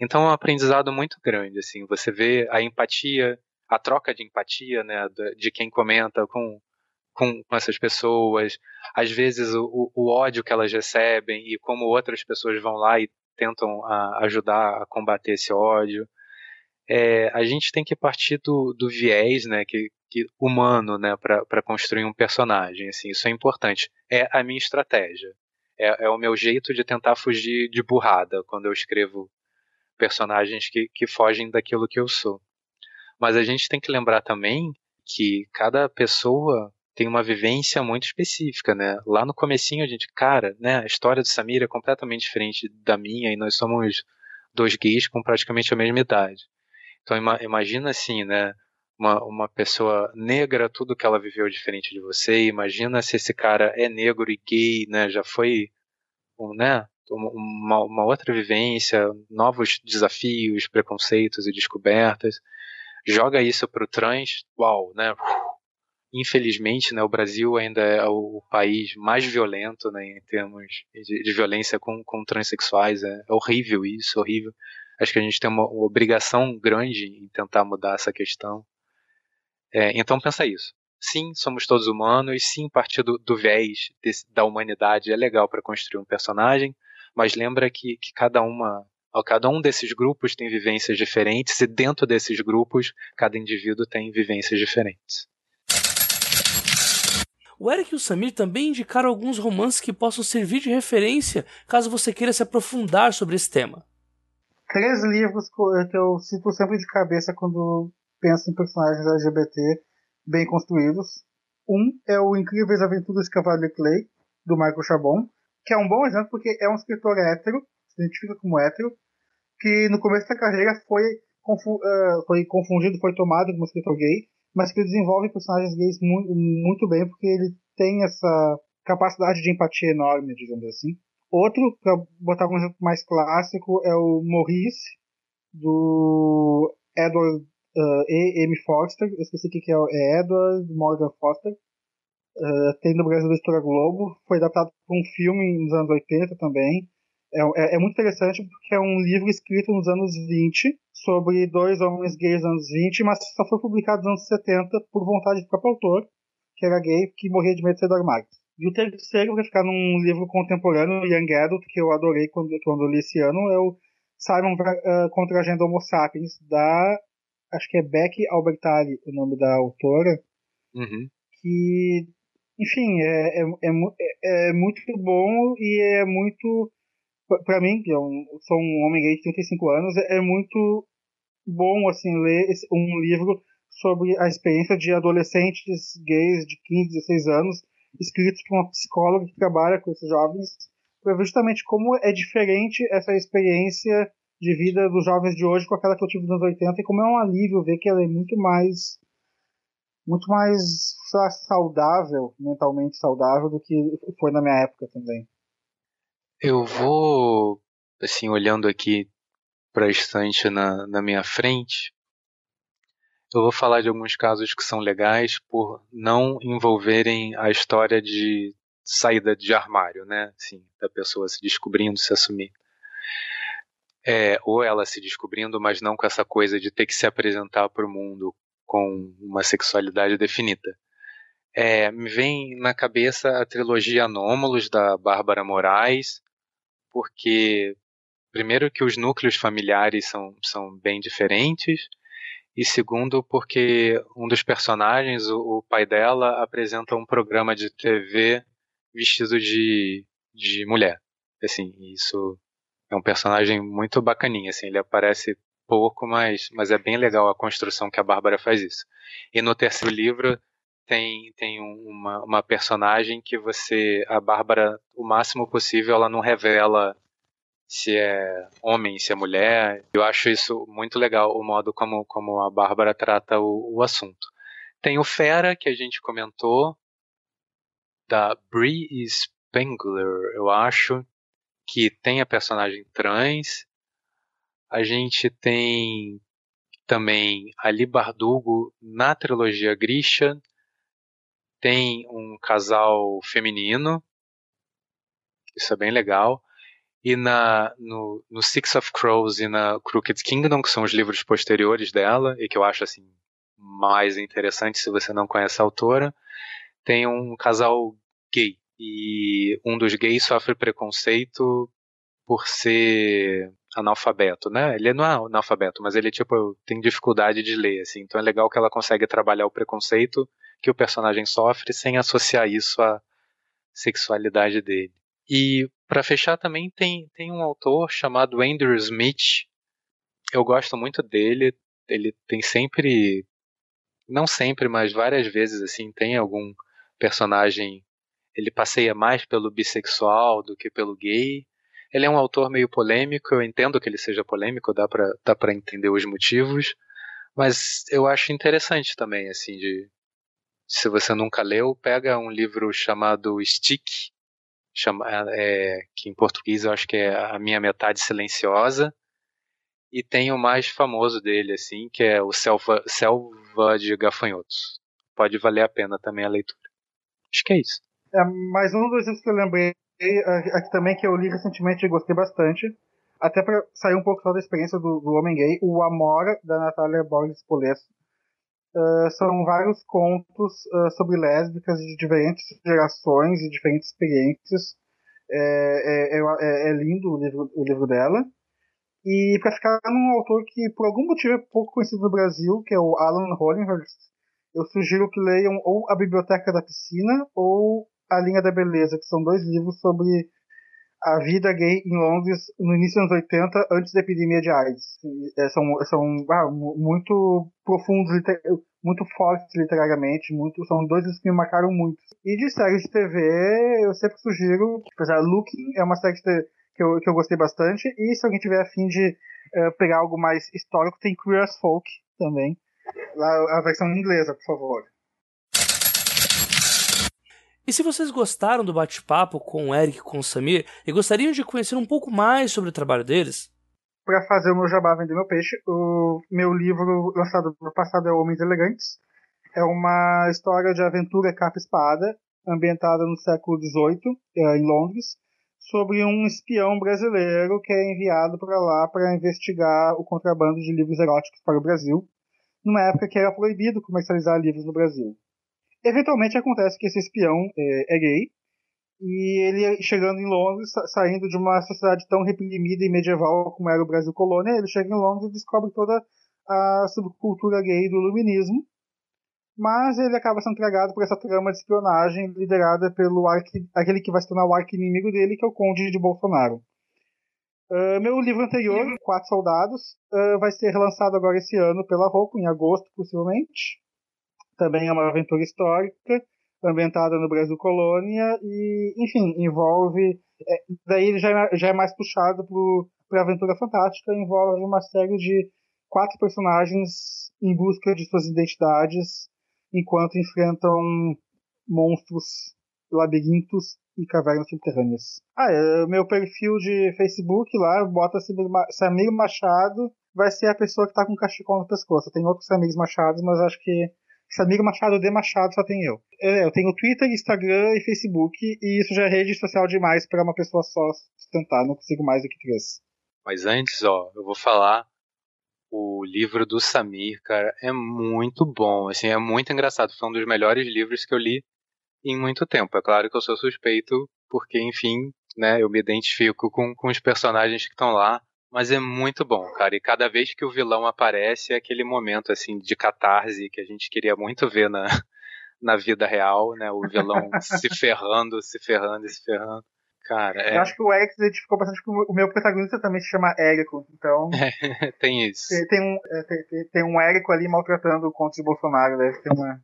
Então é um aprendizado muito grande, assim, você vê a empatia, a troca de empatia, né, de quem comenta com, com, essas pessoas, às vezes o, o, ódio que elas recebem e como outras pessoas vão lá e tentam a, ajudar a combater esse ódio. É, a gente tem que partir do, do viés, né, que, que humano, né, para construir um personagem. Assim, isso é importante. É a minha estratégia. É, é, o meu jeito de tentar fugir de burrada quando eu escrevo personagens que, que fogem daquilo que eu sou. Mas a gente tem que lembrar também que cada pessoa tem uma vivência muito específica, né? Lá no comecinho a gente, cara, né, a história do Samir é completamente diferente da minha e nós somos dois gays com praticamente a mesma idade. Então imagina assim, né? Uma, uma pessoa negra, tudo que ela viveu diferente de você. Imagina se esse cara é negro e gay, né? Já foi, um, né? Uma, uma outra vivência, novos desafios, preconceitos e descobertas. Joga isso para o trans, uau, né? Infelizmente, né, o Brasil ainda é o país mais violento né, em termos de, de violência com, com transexuais. É, é horrível isso, horrível. Acho que a gente tem uma, uma obrigação grande em tentar mudar essa questão. É, então pensa isso. Sim, somos todos humanos, sim, partir do, do viés desse, da humanidade é legal para construir um personagem, mas lembra que, que cada uma cada um desses grupos tem vivências diferentes e dentro desses grupos cada indivíduo tem vivências diferentes. O Eric e o Samir também indicaram alguns romances que possam servir de referência caso você queira se aprofundar sobre esse tema. Três livros que eu cito sempre de cabeça quando pensa em personagens LGBT bem construídos. Um é o Incríveis Aventuras de Cavalier Clay, do Michael Chabon, que é um bom exemplo porque é um escritor hétero, se identifica como hétero, que no começo da carreira foi, confu uh, foi confundido, foi tomado como escritor gay, mas que desenvolve personagens gays muito, muito bem porque ele tem essa capacidade de empatia enorme, digamos assim. Outro, para botar um exemplo mais clássico, é o Maurice, do Edward uh, E. M. Foster, eu esqueci que é, é Edward Morgan Foster. Uh, tem no Brasil da História Globo, foi adaptado para um filme nos anos 80 também. É, é, é, muito interessante porque é um livro escrito nos anos 20 sobre dois homens gays nos anos 20, mas só foi publicado nos anos 70 por vontade do próprio autor, que era gay, que morria de medo de sair do armário. E o terceiro vai ficar num livro contemporâneo, Young Adult, que eu adorei quando, quando eu li esse ano, é o Simon uh, contra a Agenda Homo Sapiens, da. Acho que é Beck Albertalli, o nome da autora. Uhum. Que, enfim, é, é, é, é muito bom e é muito para mim, que sou um homem gay de 35 anos, é muito bom assim ler um livro sobre a experiência de adolescentes gays de 15, 16 anos, escritos por uma psicóloga que trabalha com esses jovens, para ver justamente como é diferente essa experiência de vida dos jovens de hoje com aquela que eu tive nos anos 80 e como é um alívio ver que ela é muito mais muito mais saudável, mentalmente saudável do que foi na minha época também. Eu vou, assim, olhando aqui para a estante na, na minha frente, eu vou falar de alguns casos que são legais por não envolverem a história de saída de armário, né? Assim, da pessoa se descobrindo, se assumir. É, ou ela se descobrindo, mas não com essa coisa de ter que se apresentar para o mundo com uma sexualidade definida. É, me vem na cabeça a trilogia Anômalos da Bárbara Moraes, porque primeiro que os núcleos familiares são, são bem diferentes e segundo porque um dos personagens, o, o pai dela, apresenta um programa de TV vestido de, de mulher. Assim, isso é um personagem muito bacaninha, assim, ele aparece pouco, mas, mas é bem legal a construção que a Bárbara faz isso. E no terceiro livro tem, tem uma, uma personagem que você, a Bárbara, o máximo possível, ela não revela se é homem, se é mulher. Eu acho isso muito legal, o modo como, como a Bárbara trata o, o assunto. Tem o Fera, que a gente comentou, da Brie Spengler, eu acho, que tem a personagem trans. A gente tem também Ali Bardugo na trilogia Grisha, tem um casal feminino, isso é bem legal. E na, no, no Six of Crows e na Crooked Kingdom, que são os livros posteriores dela, e que eu acho assim mais interessante se você não conhece a autora, tem um casal gay. E um dos gays sofre preconceito por ser analfabeto, né? Ele não é analfabeto, mas ele tipo tem dificuldade de ler, assim. Então é legal que ela consegue trabalhar o preconceito que o personagem sofre sem associar isso à sexualidade dele. E para fechar também tem, tem um autor chamado Andrew Smith. Eu gosto muito dele. Ele tem sempre, não sempre, mas várias vezes assim, tem algum personagem. Ele passeia mais pelo bissexual do que pelo gay. Ele é um autor meio polêmico. Eu entendo que ele seja polêmico, dá para dá entender os motivos. Mas eu acho interessante também, assim, de, se você nunca leu, pega um livro chamado Stick, chama, é, que em português eu acho que é A Minha Metade Silenciosa, e tem o mais famoso dele, assim, que é o Selva, Selva de Gafanhotos. Pode valer a pena também a leitura. Acho que é isso. É, mais um dos livros que eu lembrei aqui também, que eu li recentemente e gostei bastante, até para sair um pouco só da experiência do, do Homem Gay, o Amora, da Natália Borges Polesso Uh, são vários contos uh, sobre lésbicas de diferentes gerações e diferentes experiências. É, é, é, é lindo o livro, o livro dela. E para ficar num autor que por algum motivo é pouco conhecido no Brasil, que é o Alan Hollinghurst, eu sugiro que leiam ou A Biblioteca da Piscina ou A Linha da Beleza, que são dois livros sobre a vida gay em Londres no início dos anos 80, antes da epidemia de AIDS. É, são são ah, muito profundos, muito fortes literariamente, muito, são dois que me marcaram muito. E de séries de TV, eu sempre sugiro, apesar Looking é uma série que eu, que eu gostei bastante, e se alguém tiver afim de uh, pegar algo mais histórico, tem Queer as Folk também, a, a versão inglesa, por favor. E se vocês gostaram do bate-papo com o Eric e com o Samir e gostariam de conhecer um pouco mais sobre o trabalho deles, para fazer o meu jabá vender meu peixe, o meu livro lançado no passado é Homens Elegantes. É uma história de aventura capa-espada, ambientada no século XVIII, eh, em Londres, sobre um espião brasileiro que é enviado para lá para investigar o contrabando de livros eróticos para o Brasil, numa época que era proibido comercializar livros no Brasil. Eventualmente acontece que esse espião é, é gay, e ele chegando em Londres, saindo de uma sociedade tão reprimida e medieval como era o Brasil colônia, ele chega em Londres e descobre toda a subcultura gay do iluminismo, mas ele acaba sendo entregado por essa trama de espionagem liderada pelo arqui, aquele que vai se tornar o arqui-inimigo dele, que é o Conde de Bolsonaro. Uh, meu livro anterior, Quatro Soldados, uh, vai ser relançado agora esse ano pela Roku, em agosto, possivelmente. Também é uma aventura histórica ambientada no Brasil colônia e, enfim, envolve. É, daí ele já, é, já é mais puxado para aventura fantástica, envolve uma série de quatro personagens em busca de suas identidades enquanto enfrentam monstros, labirintos e cavernas subterrâneas. Ah, é, meu perfil de Facebook lá, bota Samir Machado, vai ser a pessoa que tá com o cachecol no pescoço. Tem outros Samir Machados, mas acho que Samir Machado de Machado só tem eu. É, eu tenho Twitter, Instagram e Facebook, e isso já é rede social demais para uma pessoa só sustentar. Não consigo mais do que três. Mas antes, ó, eu vou falar o livro do Samir, cara, é muito bom, assim, é muito engraçado. Foi um dos melhores livros que eu li em muito tempo. É claro que eu sou suspeito, porque, enfim, né, eu me identifico com, com os personagens que estão lá. Mas é muito bom, cara. E cada vez que o vilão aparece, é aquele momento, assim, de catarse que a gente queria muito ver na, na vida real, né? O vilão se ferrando, se ferrando e se ferrando. Cara, é... Eu acho que o se identificou bastante com o meu protagonista também se chama Érico, então... É, tem isso. Tem, tem um, é, tem, tem, um Érico ali maltratando o conto de Bolsonaro, deve ter uma...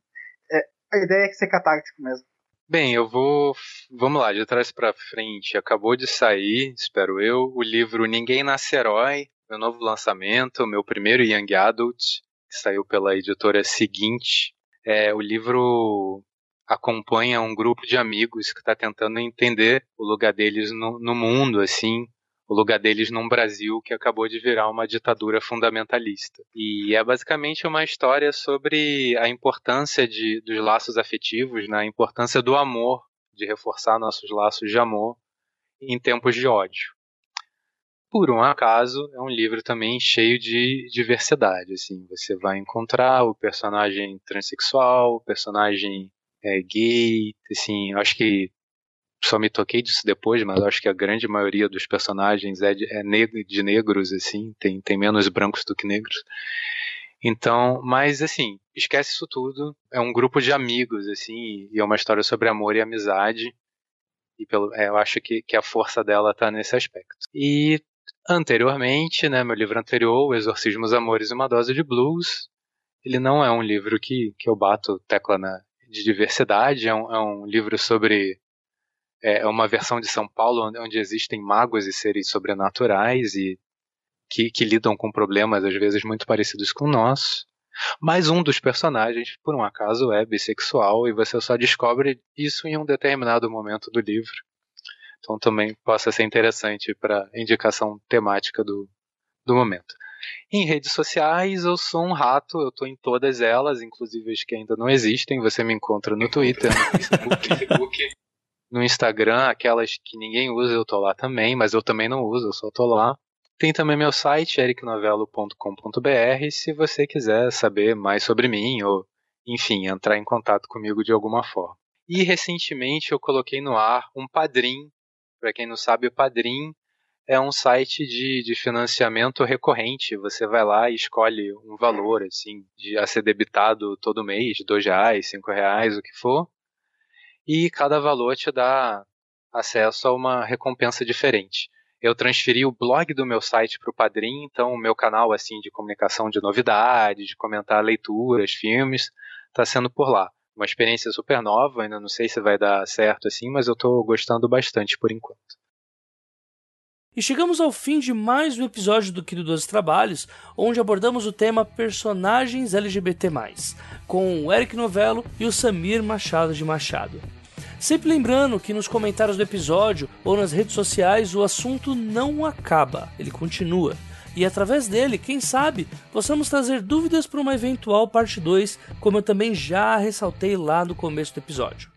É, a ideia é que ser catártico mesmo. Bem, eu vou. Vamos lá, de trás para frente. Acabou de sair, espero eu, o livro Ninguém Nasce Herói, meu novo lançamento, meu primeiro Young Adult, que saiu pela editora Seguinte. É, o livro acompanha um grupo de amigos que está tentando entender o lugar deles no, no mundo, assim, o lugar deles num Brasil que acabou de virar uma ditadura fundamentalista. E é basicamente uma história sobre a importância de, dos laços afetivos, né? a importância do amor, de reforçar nossos laços de amor em tempos de ódio. Por um acaso, é um livro também cheio de diversidade. Assim, você vai encontrar o personagem transexual, o personagem é, gay, assim, acho que só me toquei disso depois, mas acho que a grande maioria dos personagens é de, é negro, de negros, assim, tem, tem menos brancos do que negros. Então, mas assim, esquece isso tudo. É um grupo de amigos, assim, e é uma história sobre amor e amizade. E pelo, é, eu acho que, que a força dela está nesse aspecto. E anteriormente, né, meu livro anterior, O Exorcismos, Amores e uma Dose de Blues, ele não é um livro que, que eu bato tecla na, de diversidade, é um, é um livro sobre é, é uma versão de São Paulo onde existem magos e seres sobrenaturais e que, que lidam com problemas às vezes muito parecidos com nós. Mas um dos personagens, por um acaso, é bissexual e você só descobre isso em um determinado momento do livro. Então também possa ser interessante para indicação temática do, do momento. Em redes sociais, eu sou um rato, eu estou em todas elas, inclusive as que ainda não existem. Você me encontra no Twitter, no Facebook, no Instagram, aquelas que ninguém usa, eu tô lá também, mas eu também não uso, eu só tô lá. Tem também meu site, ericnovelo.com.br, se você quiser saber mais sobre mim ou, enfim, entrar em contato comigo de alguma forma. E recentemente eu coloquei no ar um Padrim. Para quem não sabe, o Padrim é um site de, de financiamento recorrente. Você vai lá e escolhe um valor assim de a ser debitado todo mês, dois reais, cinco reais, o que for e cada valor te dá acesso a uma recompensa diferente. Eu transferi o blog do meu site para o Padrim, então o meu canal assim de comunicação de novidades, de comentar leituras, filmes, está sendo por lá. Uma experiência super nova, ainda não sei se vai dar certo assim, mas eu estou gostando bastante por enquanto. E chegamos ao fim de mais um episódio do Querido dos Trabalhos, onde abordamos o tema personagens LGBT+, com o Eric Novello e o Samir Machado de Machado. Sempre lembrando que nos comentários do episódio ou nas redes sociais o assunto não acaba, ele continua. E através dele, quem sabe, possamos trazer dúvidas para uma eventual parte 2, como eu também já ressaltei lá no começo do episódio.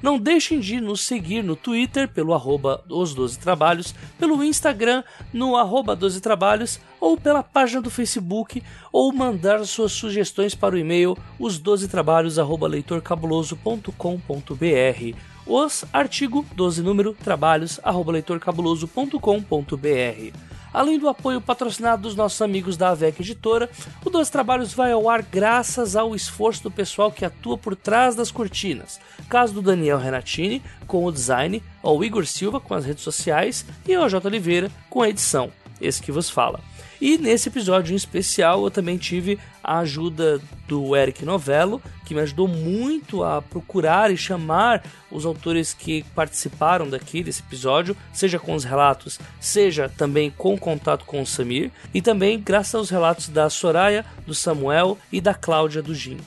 Não deixem de nos seguir no Twitter pelo arroba os 12 trabalhos, pelo Instagram no arroba 12 trabalhos ou pela página do Facebook ou mandar suas sugestões para o e-mail os 12 trabalhos arroba leitorcabuloso.com.br os artigo 12 número trabalhos arroba leitorcabuloso.com.br Além do apoio patrocinado dos nossos amigos da AVEC Editora, o Dois Trabalhos vai ao ar graças ao esforço do pessoal que atua por trás das cortinas. Caso do Daniel Renatini, com o design, ao Igor Silva com as redes sociais e ao J. Oliveira com a edição. Esse que vos fala. E nesse episódio em especial eu também tive a ajuda do Eric Novello, que me ajudou muito a procurar e chamar os autores que participaram daqui desse episódio, seja com os relatos, seja também com contato com o Samir, e também graças aos relatos da Soraya, do Samuel e da Cláudia do Jim.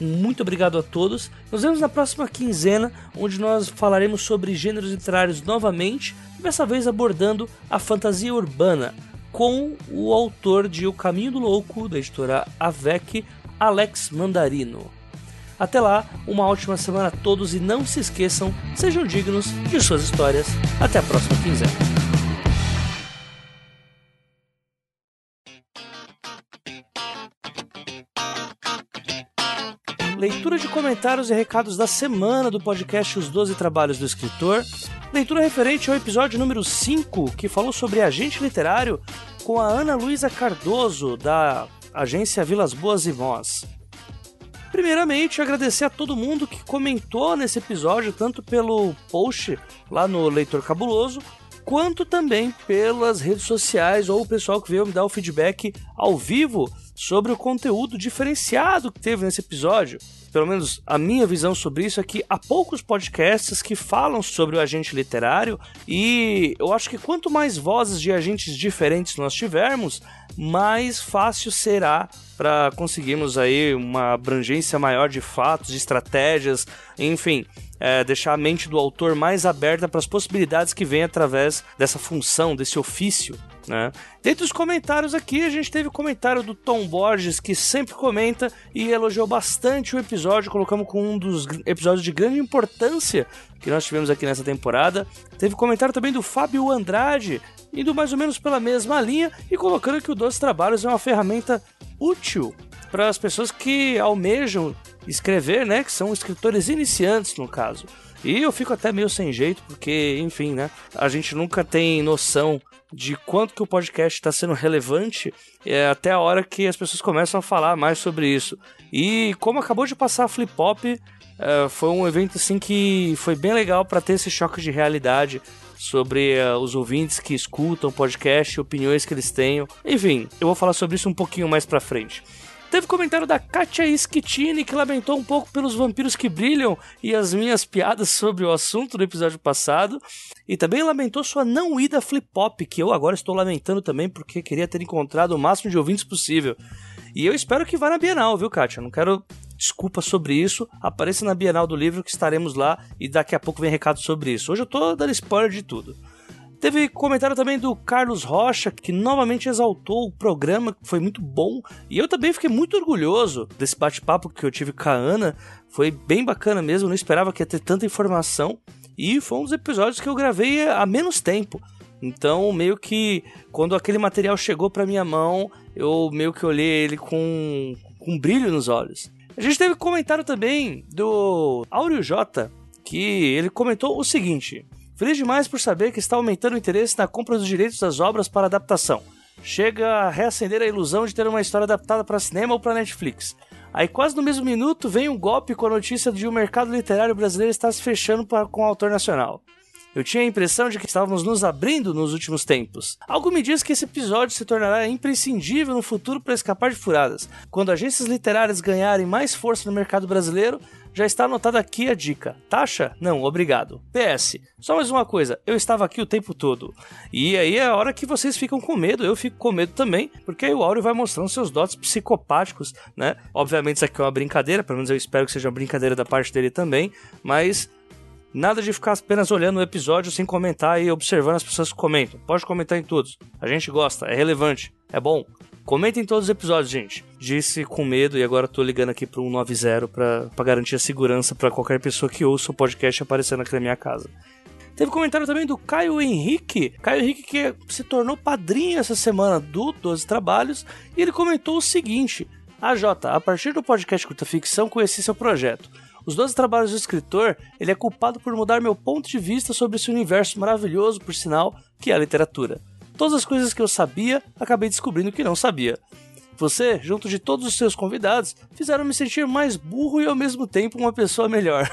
Muito obrigado a todos. Nos vemos na próxima quinzena, onde nós falaremos sobre gêneros literários novamente, dessa vez abordando a fantasia urbana, com o autor de O Caminho do Louco, da editora Avec, Alex Mandarino. Até lá, uma ótima semana a todos e não se esqueçam, sejam dignos de suas histórias. Até a próxima quinzena. Leitura de comentários e recados da semana do podcast Os Doze Trabalhos do Escritor. Leitura referente ao episódio número 5, que falou sobre agente literário, com a Ana Luísa Cardoso, da agência Vilas Boas e Voz. Primeiramente, agradecer a todo mundo que comentou nesse episódio, tanto pelo post lá no Leitor Cabuloso, quanto também pelas redes sociais ou o pessoal que veio me dar o feedback ao vivo sobre o conteúdo diferenciado que teve nesse episódio. Pelo menos a minha visão sobre isso é que há poucos podcasts que falam sobre o agente literário e eu acho que quanto mais vozes de agentes diferentes nós tivermos, mais fácil será para conseguirmos aí uma abrangência maior de fatos, de estratégias, enfim, é, deixar a mente do autor mais aberta para as possibilidades que vêm através dessa função, desse ofício né? Dentre os comentários aqui, a gente teve o comentário do Tom Borges, que sempre comenta e elogiou bastante o episódio, colocamos com um dos episódios de grande importância que nós tivemos aqui nessa temporada. Teve comentário também do Fábio Andrade, indo mais ou menos pela mesma linha e colocando que o Doce Trabalhos é uma ferramenta útil para as pessoas que almejam escrever, né, que são escritores iniciantes no caso. E eu fico até meio sem jeito, porque, enfim, né, a gente nunca tem noção de quanto que o podcast está sendo relevante é, até a hora que as pessoas começam a falar mais sobre isso. E como acabou de passar a Flip Pop, é, foi um evento assim que foi bem legal para ter esse choque de realidade sobre uh, os ouvintes que escutam o podcast, opiniões que eles tenham. Enfim, eu vou falar sobre isso um pouquinho mais pra frente. Teve comentário da Katia Schettini que lamentou um pouco pelos vampiros que brilham e as minhas piadas sobre o assunto do episódio passado. E também lamentou sua não ida flip pop, que eu agora estou lamentando também porque queria ter encontrado o máximo de ouvintes possível. E eu espero que vá na Bienal, viu, Katia? Não quero desculpa sobre isso. Apareça na Bienal do Livro que estaremos lá e daqui a pouco vem recado sobre isso. Hoje eu tô dando spoiler de tudo. Teve comentário também do Carlos Rocha, que novamente exaltou o programa, que foi muito bom. E eu também fiquei muito orgulhoso desse bate-papo que eu tive com a Ana. Foi bem bacana mesmo, não esperava que ia ter tanta informação. E foi um dos episódios que eu gravei há menos tempo. Então, meio que quando aquele material chegou para minha mão, eu meio que olhei ele com, com um brilho nos olhos. A gente teve comentário também do Áureo J, que ele comentou o seguinte: Feliz demais por saber que está aumentando o interesse na compra dos direitos das obras para adaptação. Chega a reacender a ilusão de ter uma história adaptada para cinema ou para Netflix. Aí, quase no mesmo minuto, vem um golpe com a notícia de o mercado literário brasileiro está se fechando para, com o autor nacional. Eu tinha a impressão de que estávamos nos abrindo nos últimos tempos. Algo me diz que esse episódio se tornará imprescindível no futuro para escapar de furadas. Quando agências literárias ganharem mais força no mercado brasileiro, já está anotada aqui a dica. Taxa? Não, obrigado. PS. Só mais uma coisa, eu estava aqui o tempo todo. E aí é a hora que vocês ficam com medo, eu fico com medo também, porque aí o Áureo vai mostrando seus dotes psicopáticos, né? Obviamente isso aqui é uma brincadeira, pelo menos eu espero que seja uma brincadeira da parte dele também, mas Nada de ficar apenas olhando o episódio sem comentar e observando as pessoas que comentam. Pode comentar em todos. A gente gosta, é relevante. É bom? Comentem todos os episódios, gente. Disse com medo e agora tô ligando aqui pro 190 pra, pra garantir a segurança para qualquer pessoa que ouça o podcast aparecendo aqui na minha casa. Teve comentário também do Caio Henrique. Caio Henrique que se tornou padrinho essa semana do 12 Trabalhos e ele comentou o seguinte: A Jota, a partir do podcast Curta Ficção conheci seu projeto. Os 12 Trabalhos do Escritor, ele é culpado por mudar meu ponto de vista sobre esse universo maravilhoso, por sinal, que é a literatura. Todas as coisas que eu sabia, acabei descobrindo que não sabia. Você, junto de todos os seus convidados, fizeram me sentir mais burro e ao mesmo tempo uma pessoa melhor.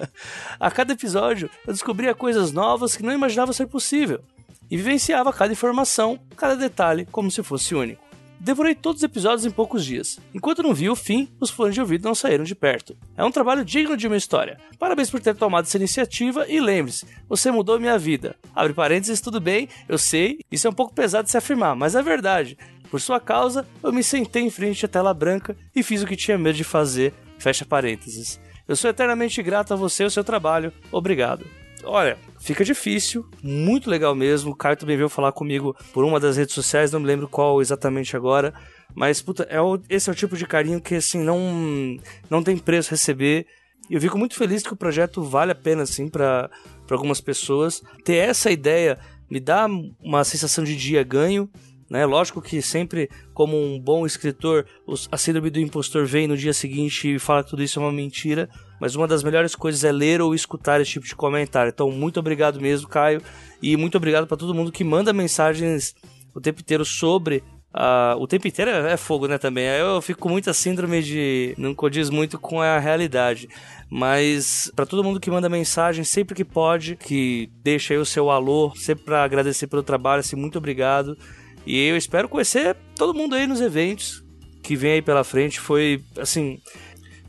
a cada episódio, eu descobria coisas novas que não imaginava ser possível e vivenciava cada informação, cada detalhe como se fosse único. Devorei todos os episódios em poucos dias. Enquanto não vi o fim, os fones de ouvido não saíram de perto. É um trabalho digno de uma história. Parabéns por ter tomado essa iniciativa e lembre-se, você mudou minha vida. Abre parênteses, tudo bem, eu sei, isso é um pouco pesado de se afirmar, mas é verdade. Por sua causa, eu me sentei em frente à tela branca e fiz o que tinha medo de fazer. Fecha parênteses. Eu sou eternamente grato a você e ao seu trabalho. Obrigado. Olha, fica difícil, muito legal mesmo. O Caio também veio falar comigo por uma das redes sociais, não me lembro qual exatamente agora. Mas, puta, é o, esse é o tipo de carinho que, assim, não, não tem preço receber. E eu fico muito feliz que o projeto vale a pena, assim, para algumas pessoas. Ter essa ideia me dá uma sensação de dia ganho. Né? Lógico que sempre, como um bom escritor, a síndrome do impostor vem no dia seguinte e fala que tudo isso é uma mentira. Mas uma das melhores coisas é ler ou escutar esse tipo de comentário. Então, muito obrigado mesmo, Caio. E muito obrigado para todo mundo que manda mensagens o tempo inteiro sobre Uh, o tempo inteiro é, é, fogo, né, também. Eu fico com muita síndrome de não condiz muito com a realidade. Mas para todo mundo que manda mensagem sempre que pode, que deixa aí o seu alô, sempre para agradecer pelo trabalho, assim, muito obrigado. E eu espero conhecer todo mundo aí nos eventos que vem aí pela frente. Foi, assim,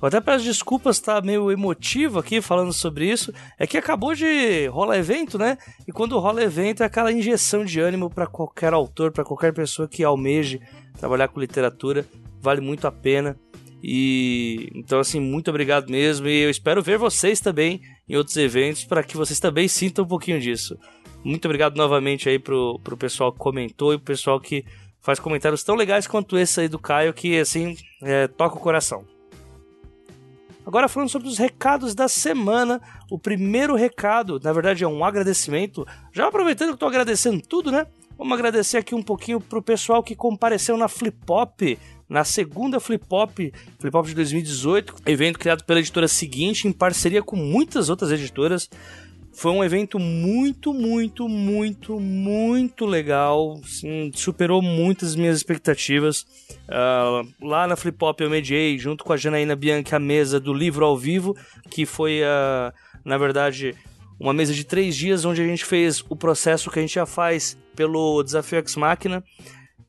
eu até peço desculpas, tá meio emotivo aqui falando sobre isso. É que acabou de rolar evento, né? E quando rola evento é aquela injeção de ânimo para qualquer autor, para qualquer pessoa que almeje trabalhar com literatura. Vale muito a pena. E então, assim, muito obrigado mesmo. E eu espero ver vocês também em outros eventos para que vocês também sintam um pouquinho disso. Muito obrigado novamente aí pro, pro pessoal que comentou e pro pessoal que faz comentários tão legais quanto esse aí do Caio, que assim, é, toca o coração. Agora falando sobre os recados da semana, o primeiro recado, na verdade é um agradecimento. Já aproveitando que estou agradecendo tudo, né? Vamos agradecer aqui um pouquinho pro pessoal que compareceu na Flip Pop, na segunda Flip Pop, Flip Pop de 2018, evento criado pela editora seguinte em parceria com muitas outras editoras. Foi um evento muito, muito, muito, muito legal. Assim, superou muitas minhas expectativas. Uh, lá na Flip Pop eu mediei, junto com a Janaína Bianchi, a mesa do livro ao vivo, que foi, uh, na verdade, uma mesa de três dias onde a gente fez o processo que a gente já faz pelo Desafio X Máquina.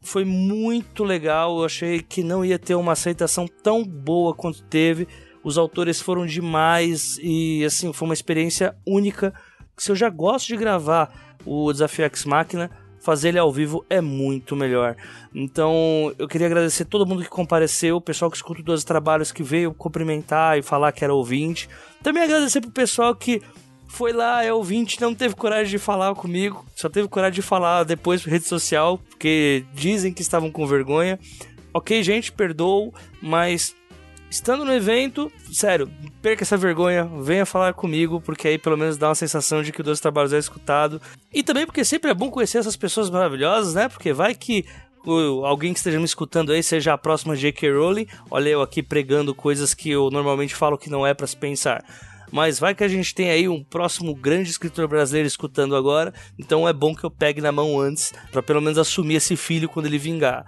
Foi muito legal, eu achei que não ia ter uma aceitação tão boa quanto teve os autores foram demais e assim, foi uma experiência única. Se eu já gosto de gravar o Desafio X Máquina, fazer ele ao vivo é muito melhor. Então, eu queria agradecer todo mundo que compareceu, o pessoal que escuta os trabalhos, que veio cumprimentar e falar que era ouvinte. Também agradecer pro pessoal que foi lá, é ouvinte, não teve coragem de falar comigo, só teve coragem de falar depois por rede social, porque dizem que estavam com vergonha. Ok, gente, perdoo, mas estando no evento, sério, perca essa vergonha, venha falar comigo, porque aí pelo menos dá uma sensação de que o Dois Trabalhos é escutado. E também porque sempre é bom conhecer essas pessoas maravilhosas, né? Porque vai que alguém que esteja me escutando aí seja a próxima J.K. Rowling. Olha eu aqui pregando coisas que eu normalmente falo que não é para se pensar. Mas vai que a gente tem aí um próximo grande escritor brasileiro escutando agora, então é bom que eu pegue na mão antes, para pelo menos assumir esse filho quando ele vingar.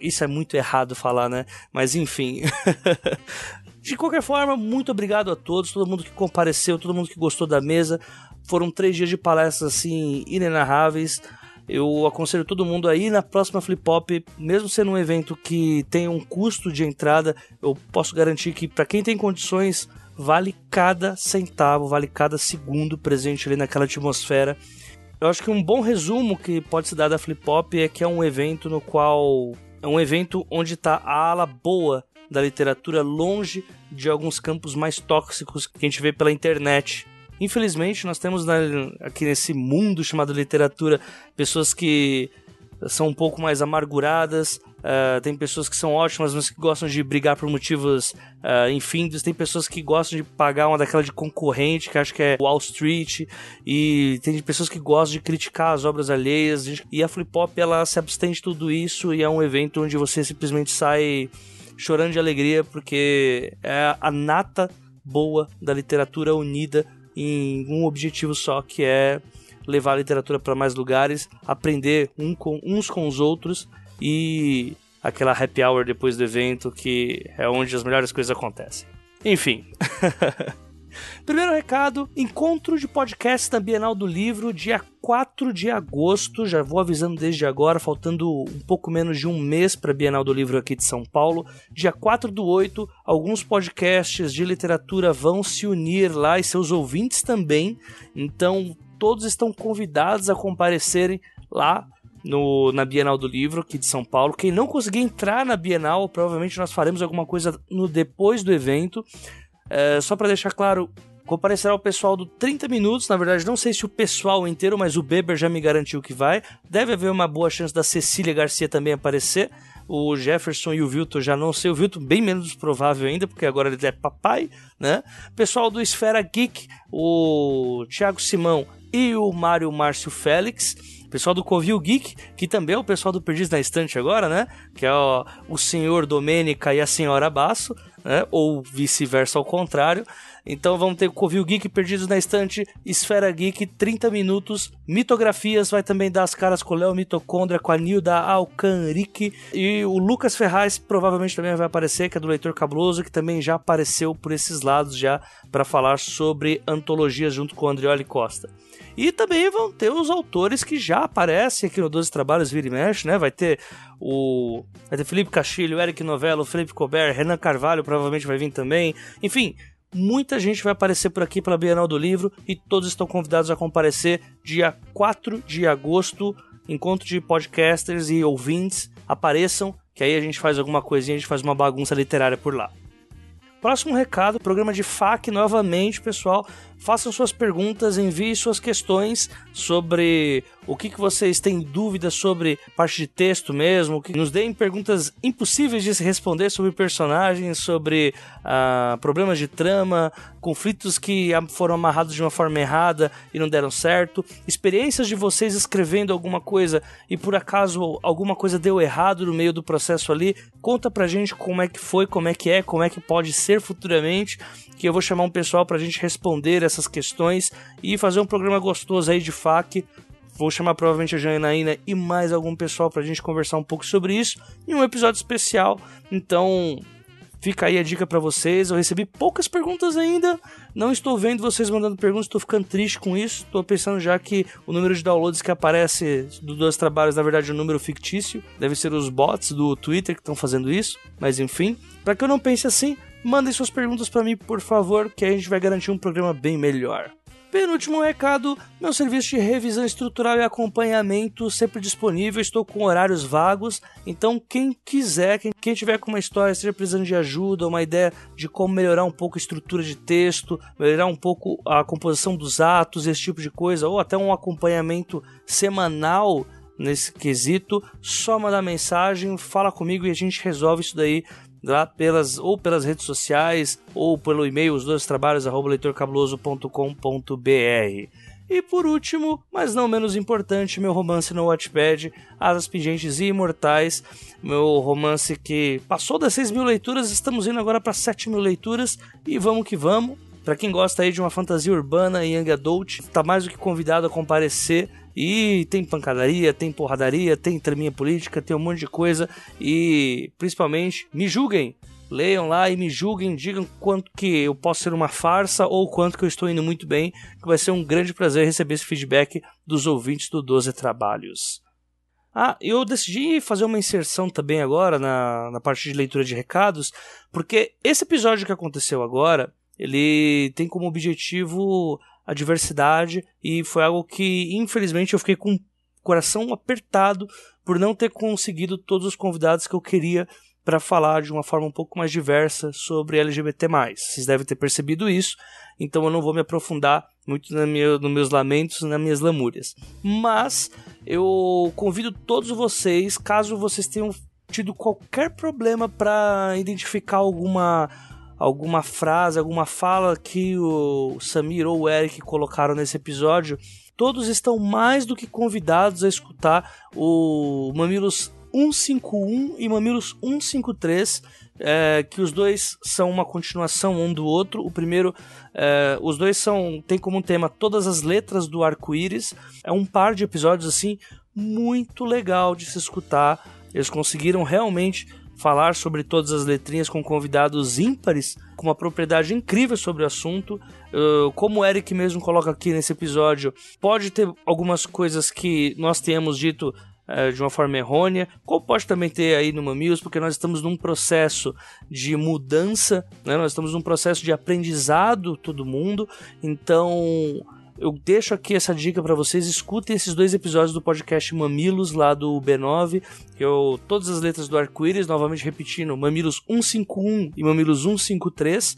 Isso é muito errado falar, né? Mas enfim. De qualquer forma, muito obrigado a todos, todo mundo que compareceu, todo mundo que gostou da mesa. Foram três dias de palestras assim inenarráveis. Eu aconselho todo mundo aí na próxima Flip Pop, mesmo sendo um evento que tem um custo de entrada, eu posso garantir que para quem tem condições vale cada centavo, vale cada segundo presente ali naquela atmosfera. Eu acho que um bom resumo que pode se dar da Flip Pop é que é um evento no qual é um evento onde está a ala boa da literatura longe de alguns campos mais tóxicos que a gente vê pela internet. Infelizmente, nós temos na, aqui nesse mundo chamado literatura pessoas que são um pouco mais amarguradas, uh, tem pessoas que são ótimas, mas que gostam de brigar por motivos uh, infindos, tem pessoas que gostam de pagar uma daquela de concorrente, que acho que é Wall Street, e tem pessoas que gostam de criticar as obras alheias, e a Flip Pop ela se abstém de tudo isso e é um evento onde você simplesmente sai chorando de alegria porque é a nata boa da literatura unida em um objetivo só, que é levar a literatura para mais lugares, aprender um com, uns com os outros e aquela happy hour depois do evento que é onde as melhores coisas acontecem. Enfim. Primeiro recado: encontro de podcast na Bienal do Livro, dia 4 de agosto. Já vou avisando desde agora, faltando um pouco menos de um mês para a Bienal do Livro aqui de São Paulo. Dia 4 do 8, alguns podcasts de literatura vão se unir lá e seus ouvintes também. Então, todos estão convidados a comparecerem lá no, na Bienal do Livro aqui de São Paulo. Quem não conseguir entrar na Bienal, provavelmente nós faremos alguma coisa no depois do evento. É, só para deixar claro, comparecerá o pessoal do 30 Minutos. Na verdade, não sei se o pessoal inteiro, mas o Beber já me garantiu que vai. Deve haver uma boa chance da Cecília Garcia também aparecer. O Jefferson e o Vilton já não sei. O Vilton bem menos provável ainda, porque agora ele é papai, né? Pessoal do Esfera Geek, o Thiago Simão e o Mário Márcio Félix. Pessoal do Covil Geek, que também é o pessoal do Perdiz na Estante agora, né? Que é o, o senhor Domênica e a senhora Basso, né? Ou vice-versa ao contrário. Então vamos ter Covil Geek Perdidos na Estante, Esfera Geek, 30 minutos, mitografias, vai também dar as caras com o Léo Mitocôndria, com a Nilda Alcanrique e o Lucas Ferraz provavelmente também vai aparecer, que é do Leitor Cabuloso, que também já apareceu por esses lados já para falar sobre antologias junto com o Andrioli Costa. E também vão ter os autores que já aparecem aqui no 12 Trabalhos Vira e Mexe, né? Vai ter o. Vai ter Felipe Castilho, Eric Novello, Felipe Colbert, Renan Carvalho provavelmente vai vir também. Enfim, muita gente vai aparecer por aqui pela Bienal do Livro e todos estão convidados a comparecer dia 4 de agosto. Encontro de podcasters e ouvintes. Apareçam, que aí a gente faz alguma coisinha, a gente faz uma bagunça literária por lá. Próximo recado, programa de FAQ novamente, pessoal. Façam suas perguntas, enviem suas questões sobre o que, que vocês têm dúvidas sobre parte de texto mesmo. Que nos deem perguntas impossíveis de se responder sobre personagens, sobre ah, problemas de trama, conflitos que foram amarrados de uma forma errada e não deram certo, experiências de vocês escrevendo alguma coisa e por acaso alguma coisa deu errado no meio do processo ali. Conta pra gente como é que foi, como é que é, como é que pode ser futuramente que eu vou chamar um pessoal para a gente responder essas questões e fazer um programa gostoso aí de FAQ. Vou chamar provavelmente a Janaína e mais algum pessoal para a gente conversar um pouco sobre isso em um episódio especial. Então, fica aí a dica para vocês. Eu recebi poucas perguntas ainda, não estou vendo vocês mandando perguntas, estou ficando triste com isso. Estou pensando já que o número de downloads que aparece dos dois trabalhos, na verdade, é um número fictício. Deve ser os bots do Twitter que estão fazendo isso, mas enfim. Para que eu não pense assim, Mandem suas perguntas para mim, por favor, que a gente vai garantir um programa bem melhor. Penúltimo recado, meu serviço de revisão estrutural e acompanhamento sempre disponível, estou com horários vagos, então quem quiser, quem, quem tiver com uma história, esteja precisando de ajuda, uma ideia de como melhorar um pouco a estrutura de texto, melhorar um pouco a composição dos atos, esse tipo de coisa, ou até um acompanhamento semanal nesse quesito, só mandar mensagem, fala comigo e a gente resolve isso daí lá pelas ou pelas redes sociais ou pelo e-mail os dois trabalhos arroba leitorcabuloso.com.br. E por último, mas não menos importante, meu romance no Watchpad, Asas Pingentes e Imortais. Meu romance que passou das 6 mil leituras, estamos indo agora para 7 mil leituras e vamos que vamos. Para quem gosta aí de uma fantasia urbana e young adult, está mais do que convidado a comparecer e tem pancadaria, tem porradaria, tem treminha política, tem um monte de coisa. E principalmente, me julguem. Leiam lá e me julguem, digam quanto que eu posso ser uma farsa ou quanto que eu estou indo muito bem, que vai ser um grande prazer receber esse feedback dos ouvintes do 12 Trabalhos. Ah, eu decidi fazer uma inserção também agora na, na parte de leitura de recados, porque esse episódio que aconteceu agora, ele tem como objetivo a diversidade e foi algo que infelizmente eu fiquei com o coração apertado por não ter conseguido todos os convidados que eu queria para falar de uma forma um pouco mais diversa sobre LGBT+. Vocês devem ter percebido isso, então eu não vou me aprofundar muito na minha, nos meus lamentos, nas minhas lamúrias. Mas eu convido todos vocês, caso vocês tenham tido qualquer problema para identificar alguma alguma frase, alguma fala que o Samir ou o Eric colocaram nesse episódio, todos estão mais do que convidados a escutar o Mamilos 151 e Mamilos 153, é, que os dois são uma continuação um do outro. O primeiro, é, os dois são tem como tema todas as letras do arco-íris. É um par de episódios assim muito legal de se escutar. Eles conseguiram realmente falar sobre todas as letrinhas com convidados ímpares, com uma propriedade incrível sobre o assunto. Uh, como o Eric mesmo coloca aqui nesse episódio, pode ter algumas coisas que nós tenhamos dito uh, de uma forma errônea, como pode também ter aí no Mamilos, porque nós estamos num processo de mudança, né? nós estamos num processo de aprendizado, todo mundo, então eu deixo aqui essa dica para vocês. Escutem esses dois episódios do podcast Mamilos, lá do B9. Eu, todas as letras do arco-íris, novamente repetindo, Mamilos 151 e Mamilos 153.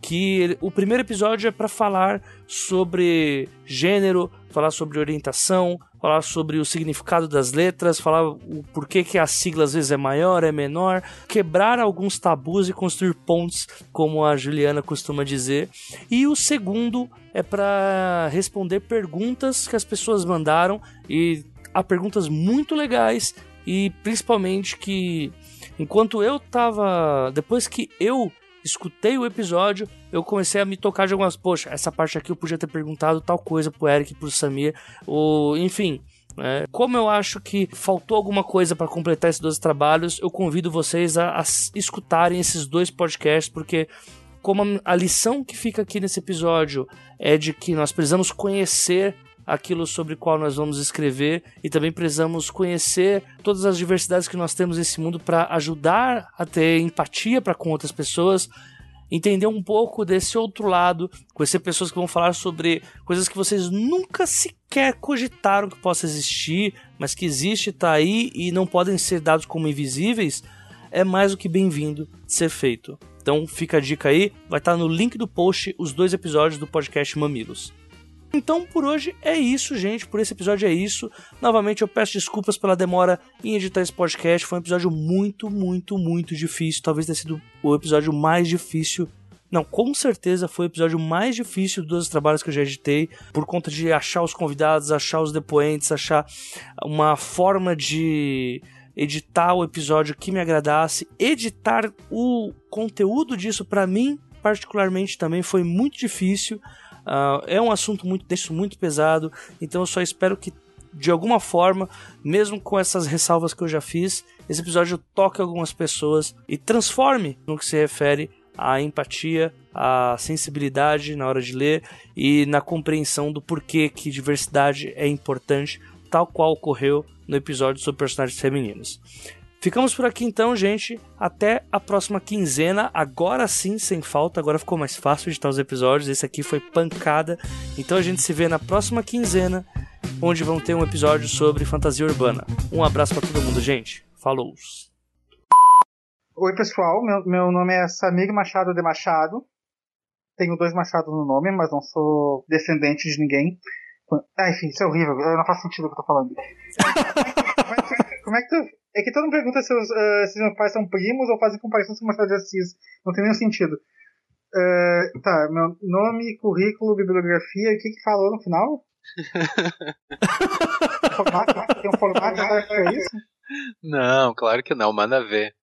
Que o primeiro episódio é para falar sobre gênero, falar sobre orientação, falar sobre o significado das letras, falar o porquê que a sigla às vezes é maior, é menor, quebrar alguns tabus e construir pontes, como a Juliana costuma dizer. E o segundo é para responder perguntas que as pessoas mandaram e há perguntas muito legais e principalmente que enquanto eu tava depois que eu escutei o episódio, eu comecei a me tocar de algumas. Poxa, essa parte aqui eu podia ter perguntado tal coisa pro Eric, pro Samir, ou enfim. É, como eu acho que faltou alguma coisa para completar esses dois trabalhos, eu convido vocês a, a escutarem esses dois podcasts, porque como a, lição que fica aqui nesse episódio é de que nós precisamos conhecer aquilo sobre o qual nós vamos escrever e também precisamos conhecer todas as diversidades que nós temos nesse mundo para ajudar a ter empatia para com outras pessoas, entender um pouco desse outro lado, conhecer pessoas que vão falar sobre coisas que vocês nunca sequer cogitaram que possa existir, mas que existe, está aí e não podem ser dados como invisíveis, é mais do que bem-vindo ser feito. Então fica a dica aí, vai estar no link do post os dois episódios do podcast Mamilos. Então por hoje é isso, gente. Por esse episódio é isso. Novamente eu peço desculpas pela demora em editar esse podcast. Foi um episódio muito, muito, muito difícil. Talvez tenha sido o episódio mais difícil. Não, com certeza foi o episódio mais difícil dos trabalhos que eu já editei, por conta de achar os convidados, achar os depoentes, achar uma forma de editar o episódio que me agradasse, editar o conteúdo disso para mim particularmente também foi muito difícil. Uh, é um assunto muito denso, muito pesado, então eu só espero que de alguma forma, mesmo com essas ressalvas que eu já fiz, esse episódio toque algumas pessoas e transforme no que se refere à empatia, à sensibilidade na hora de ler e na compreensão do porquê que diversidade é importante, tal qual ocorreu no episódio sobre personagens femininos. Ficamos por aqui então, gente. Até a próxima quinzena. Agora sim, sem falta. Agora ficou mais fácil editar os episódios. Esse aqui foi pancada. Então a gente se vê na próxima quinzena, onde vão ter um episódio sobre fantasia urbana. Um abraço para todo mundo, gente. Falou! Oi, pessoal. Meu, meu nome é Samir Machado de Machado. Tenho dois machados no nome, mas não sou descendente de ninguém. Ah, enfim, isso é horrível. Não faz sentido o que eu tô falando. Como é que tu. É que todo mundo pergunta se, os, uh, se meus pais são primos ou fazem comparações com Machado de Assis. Não tem nenhum sentido. Uh, tá, meu nome, currículo, bibliografia, o que que falou no final? formato, tem um formato para isso? Não, claro que não, manda ver.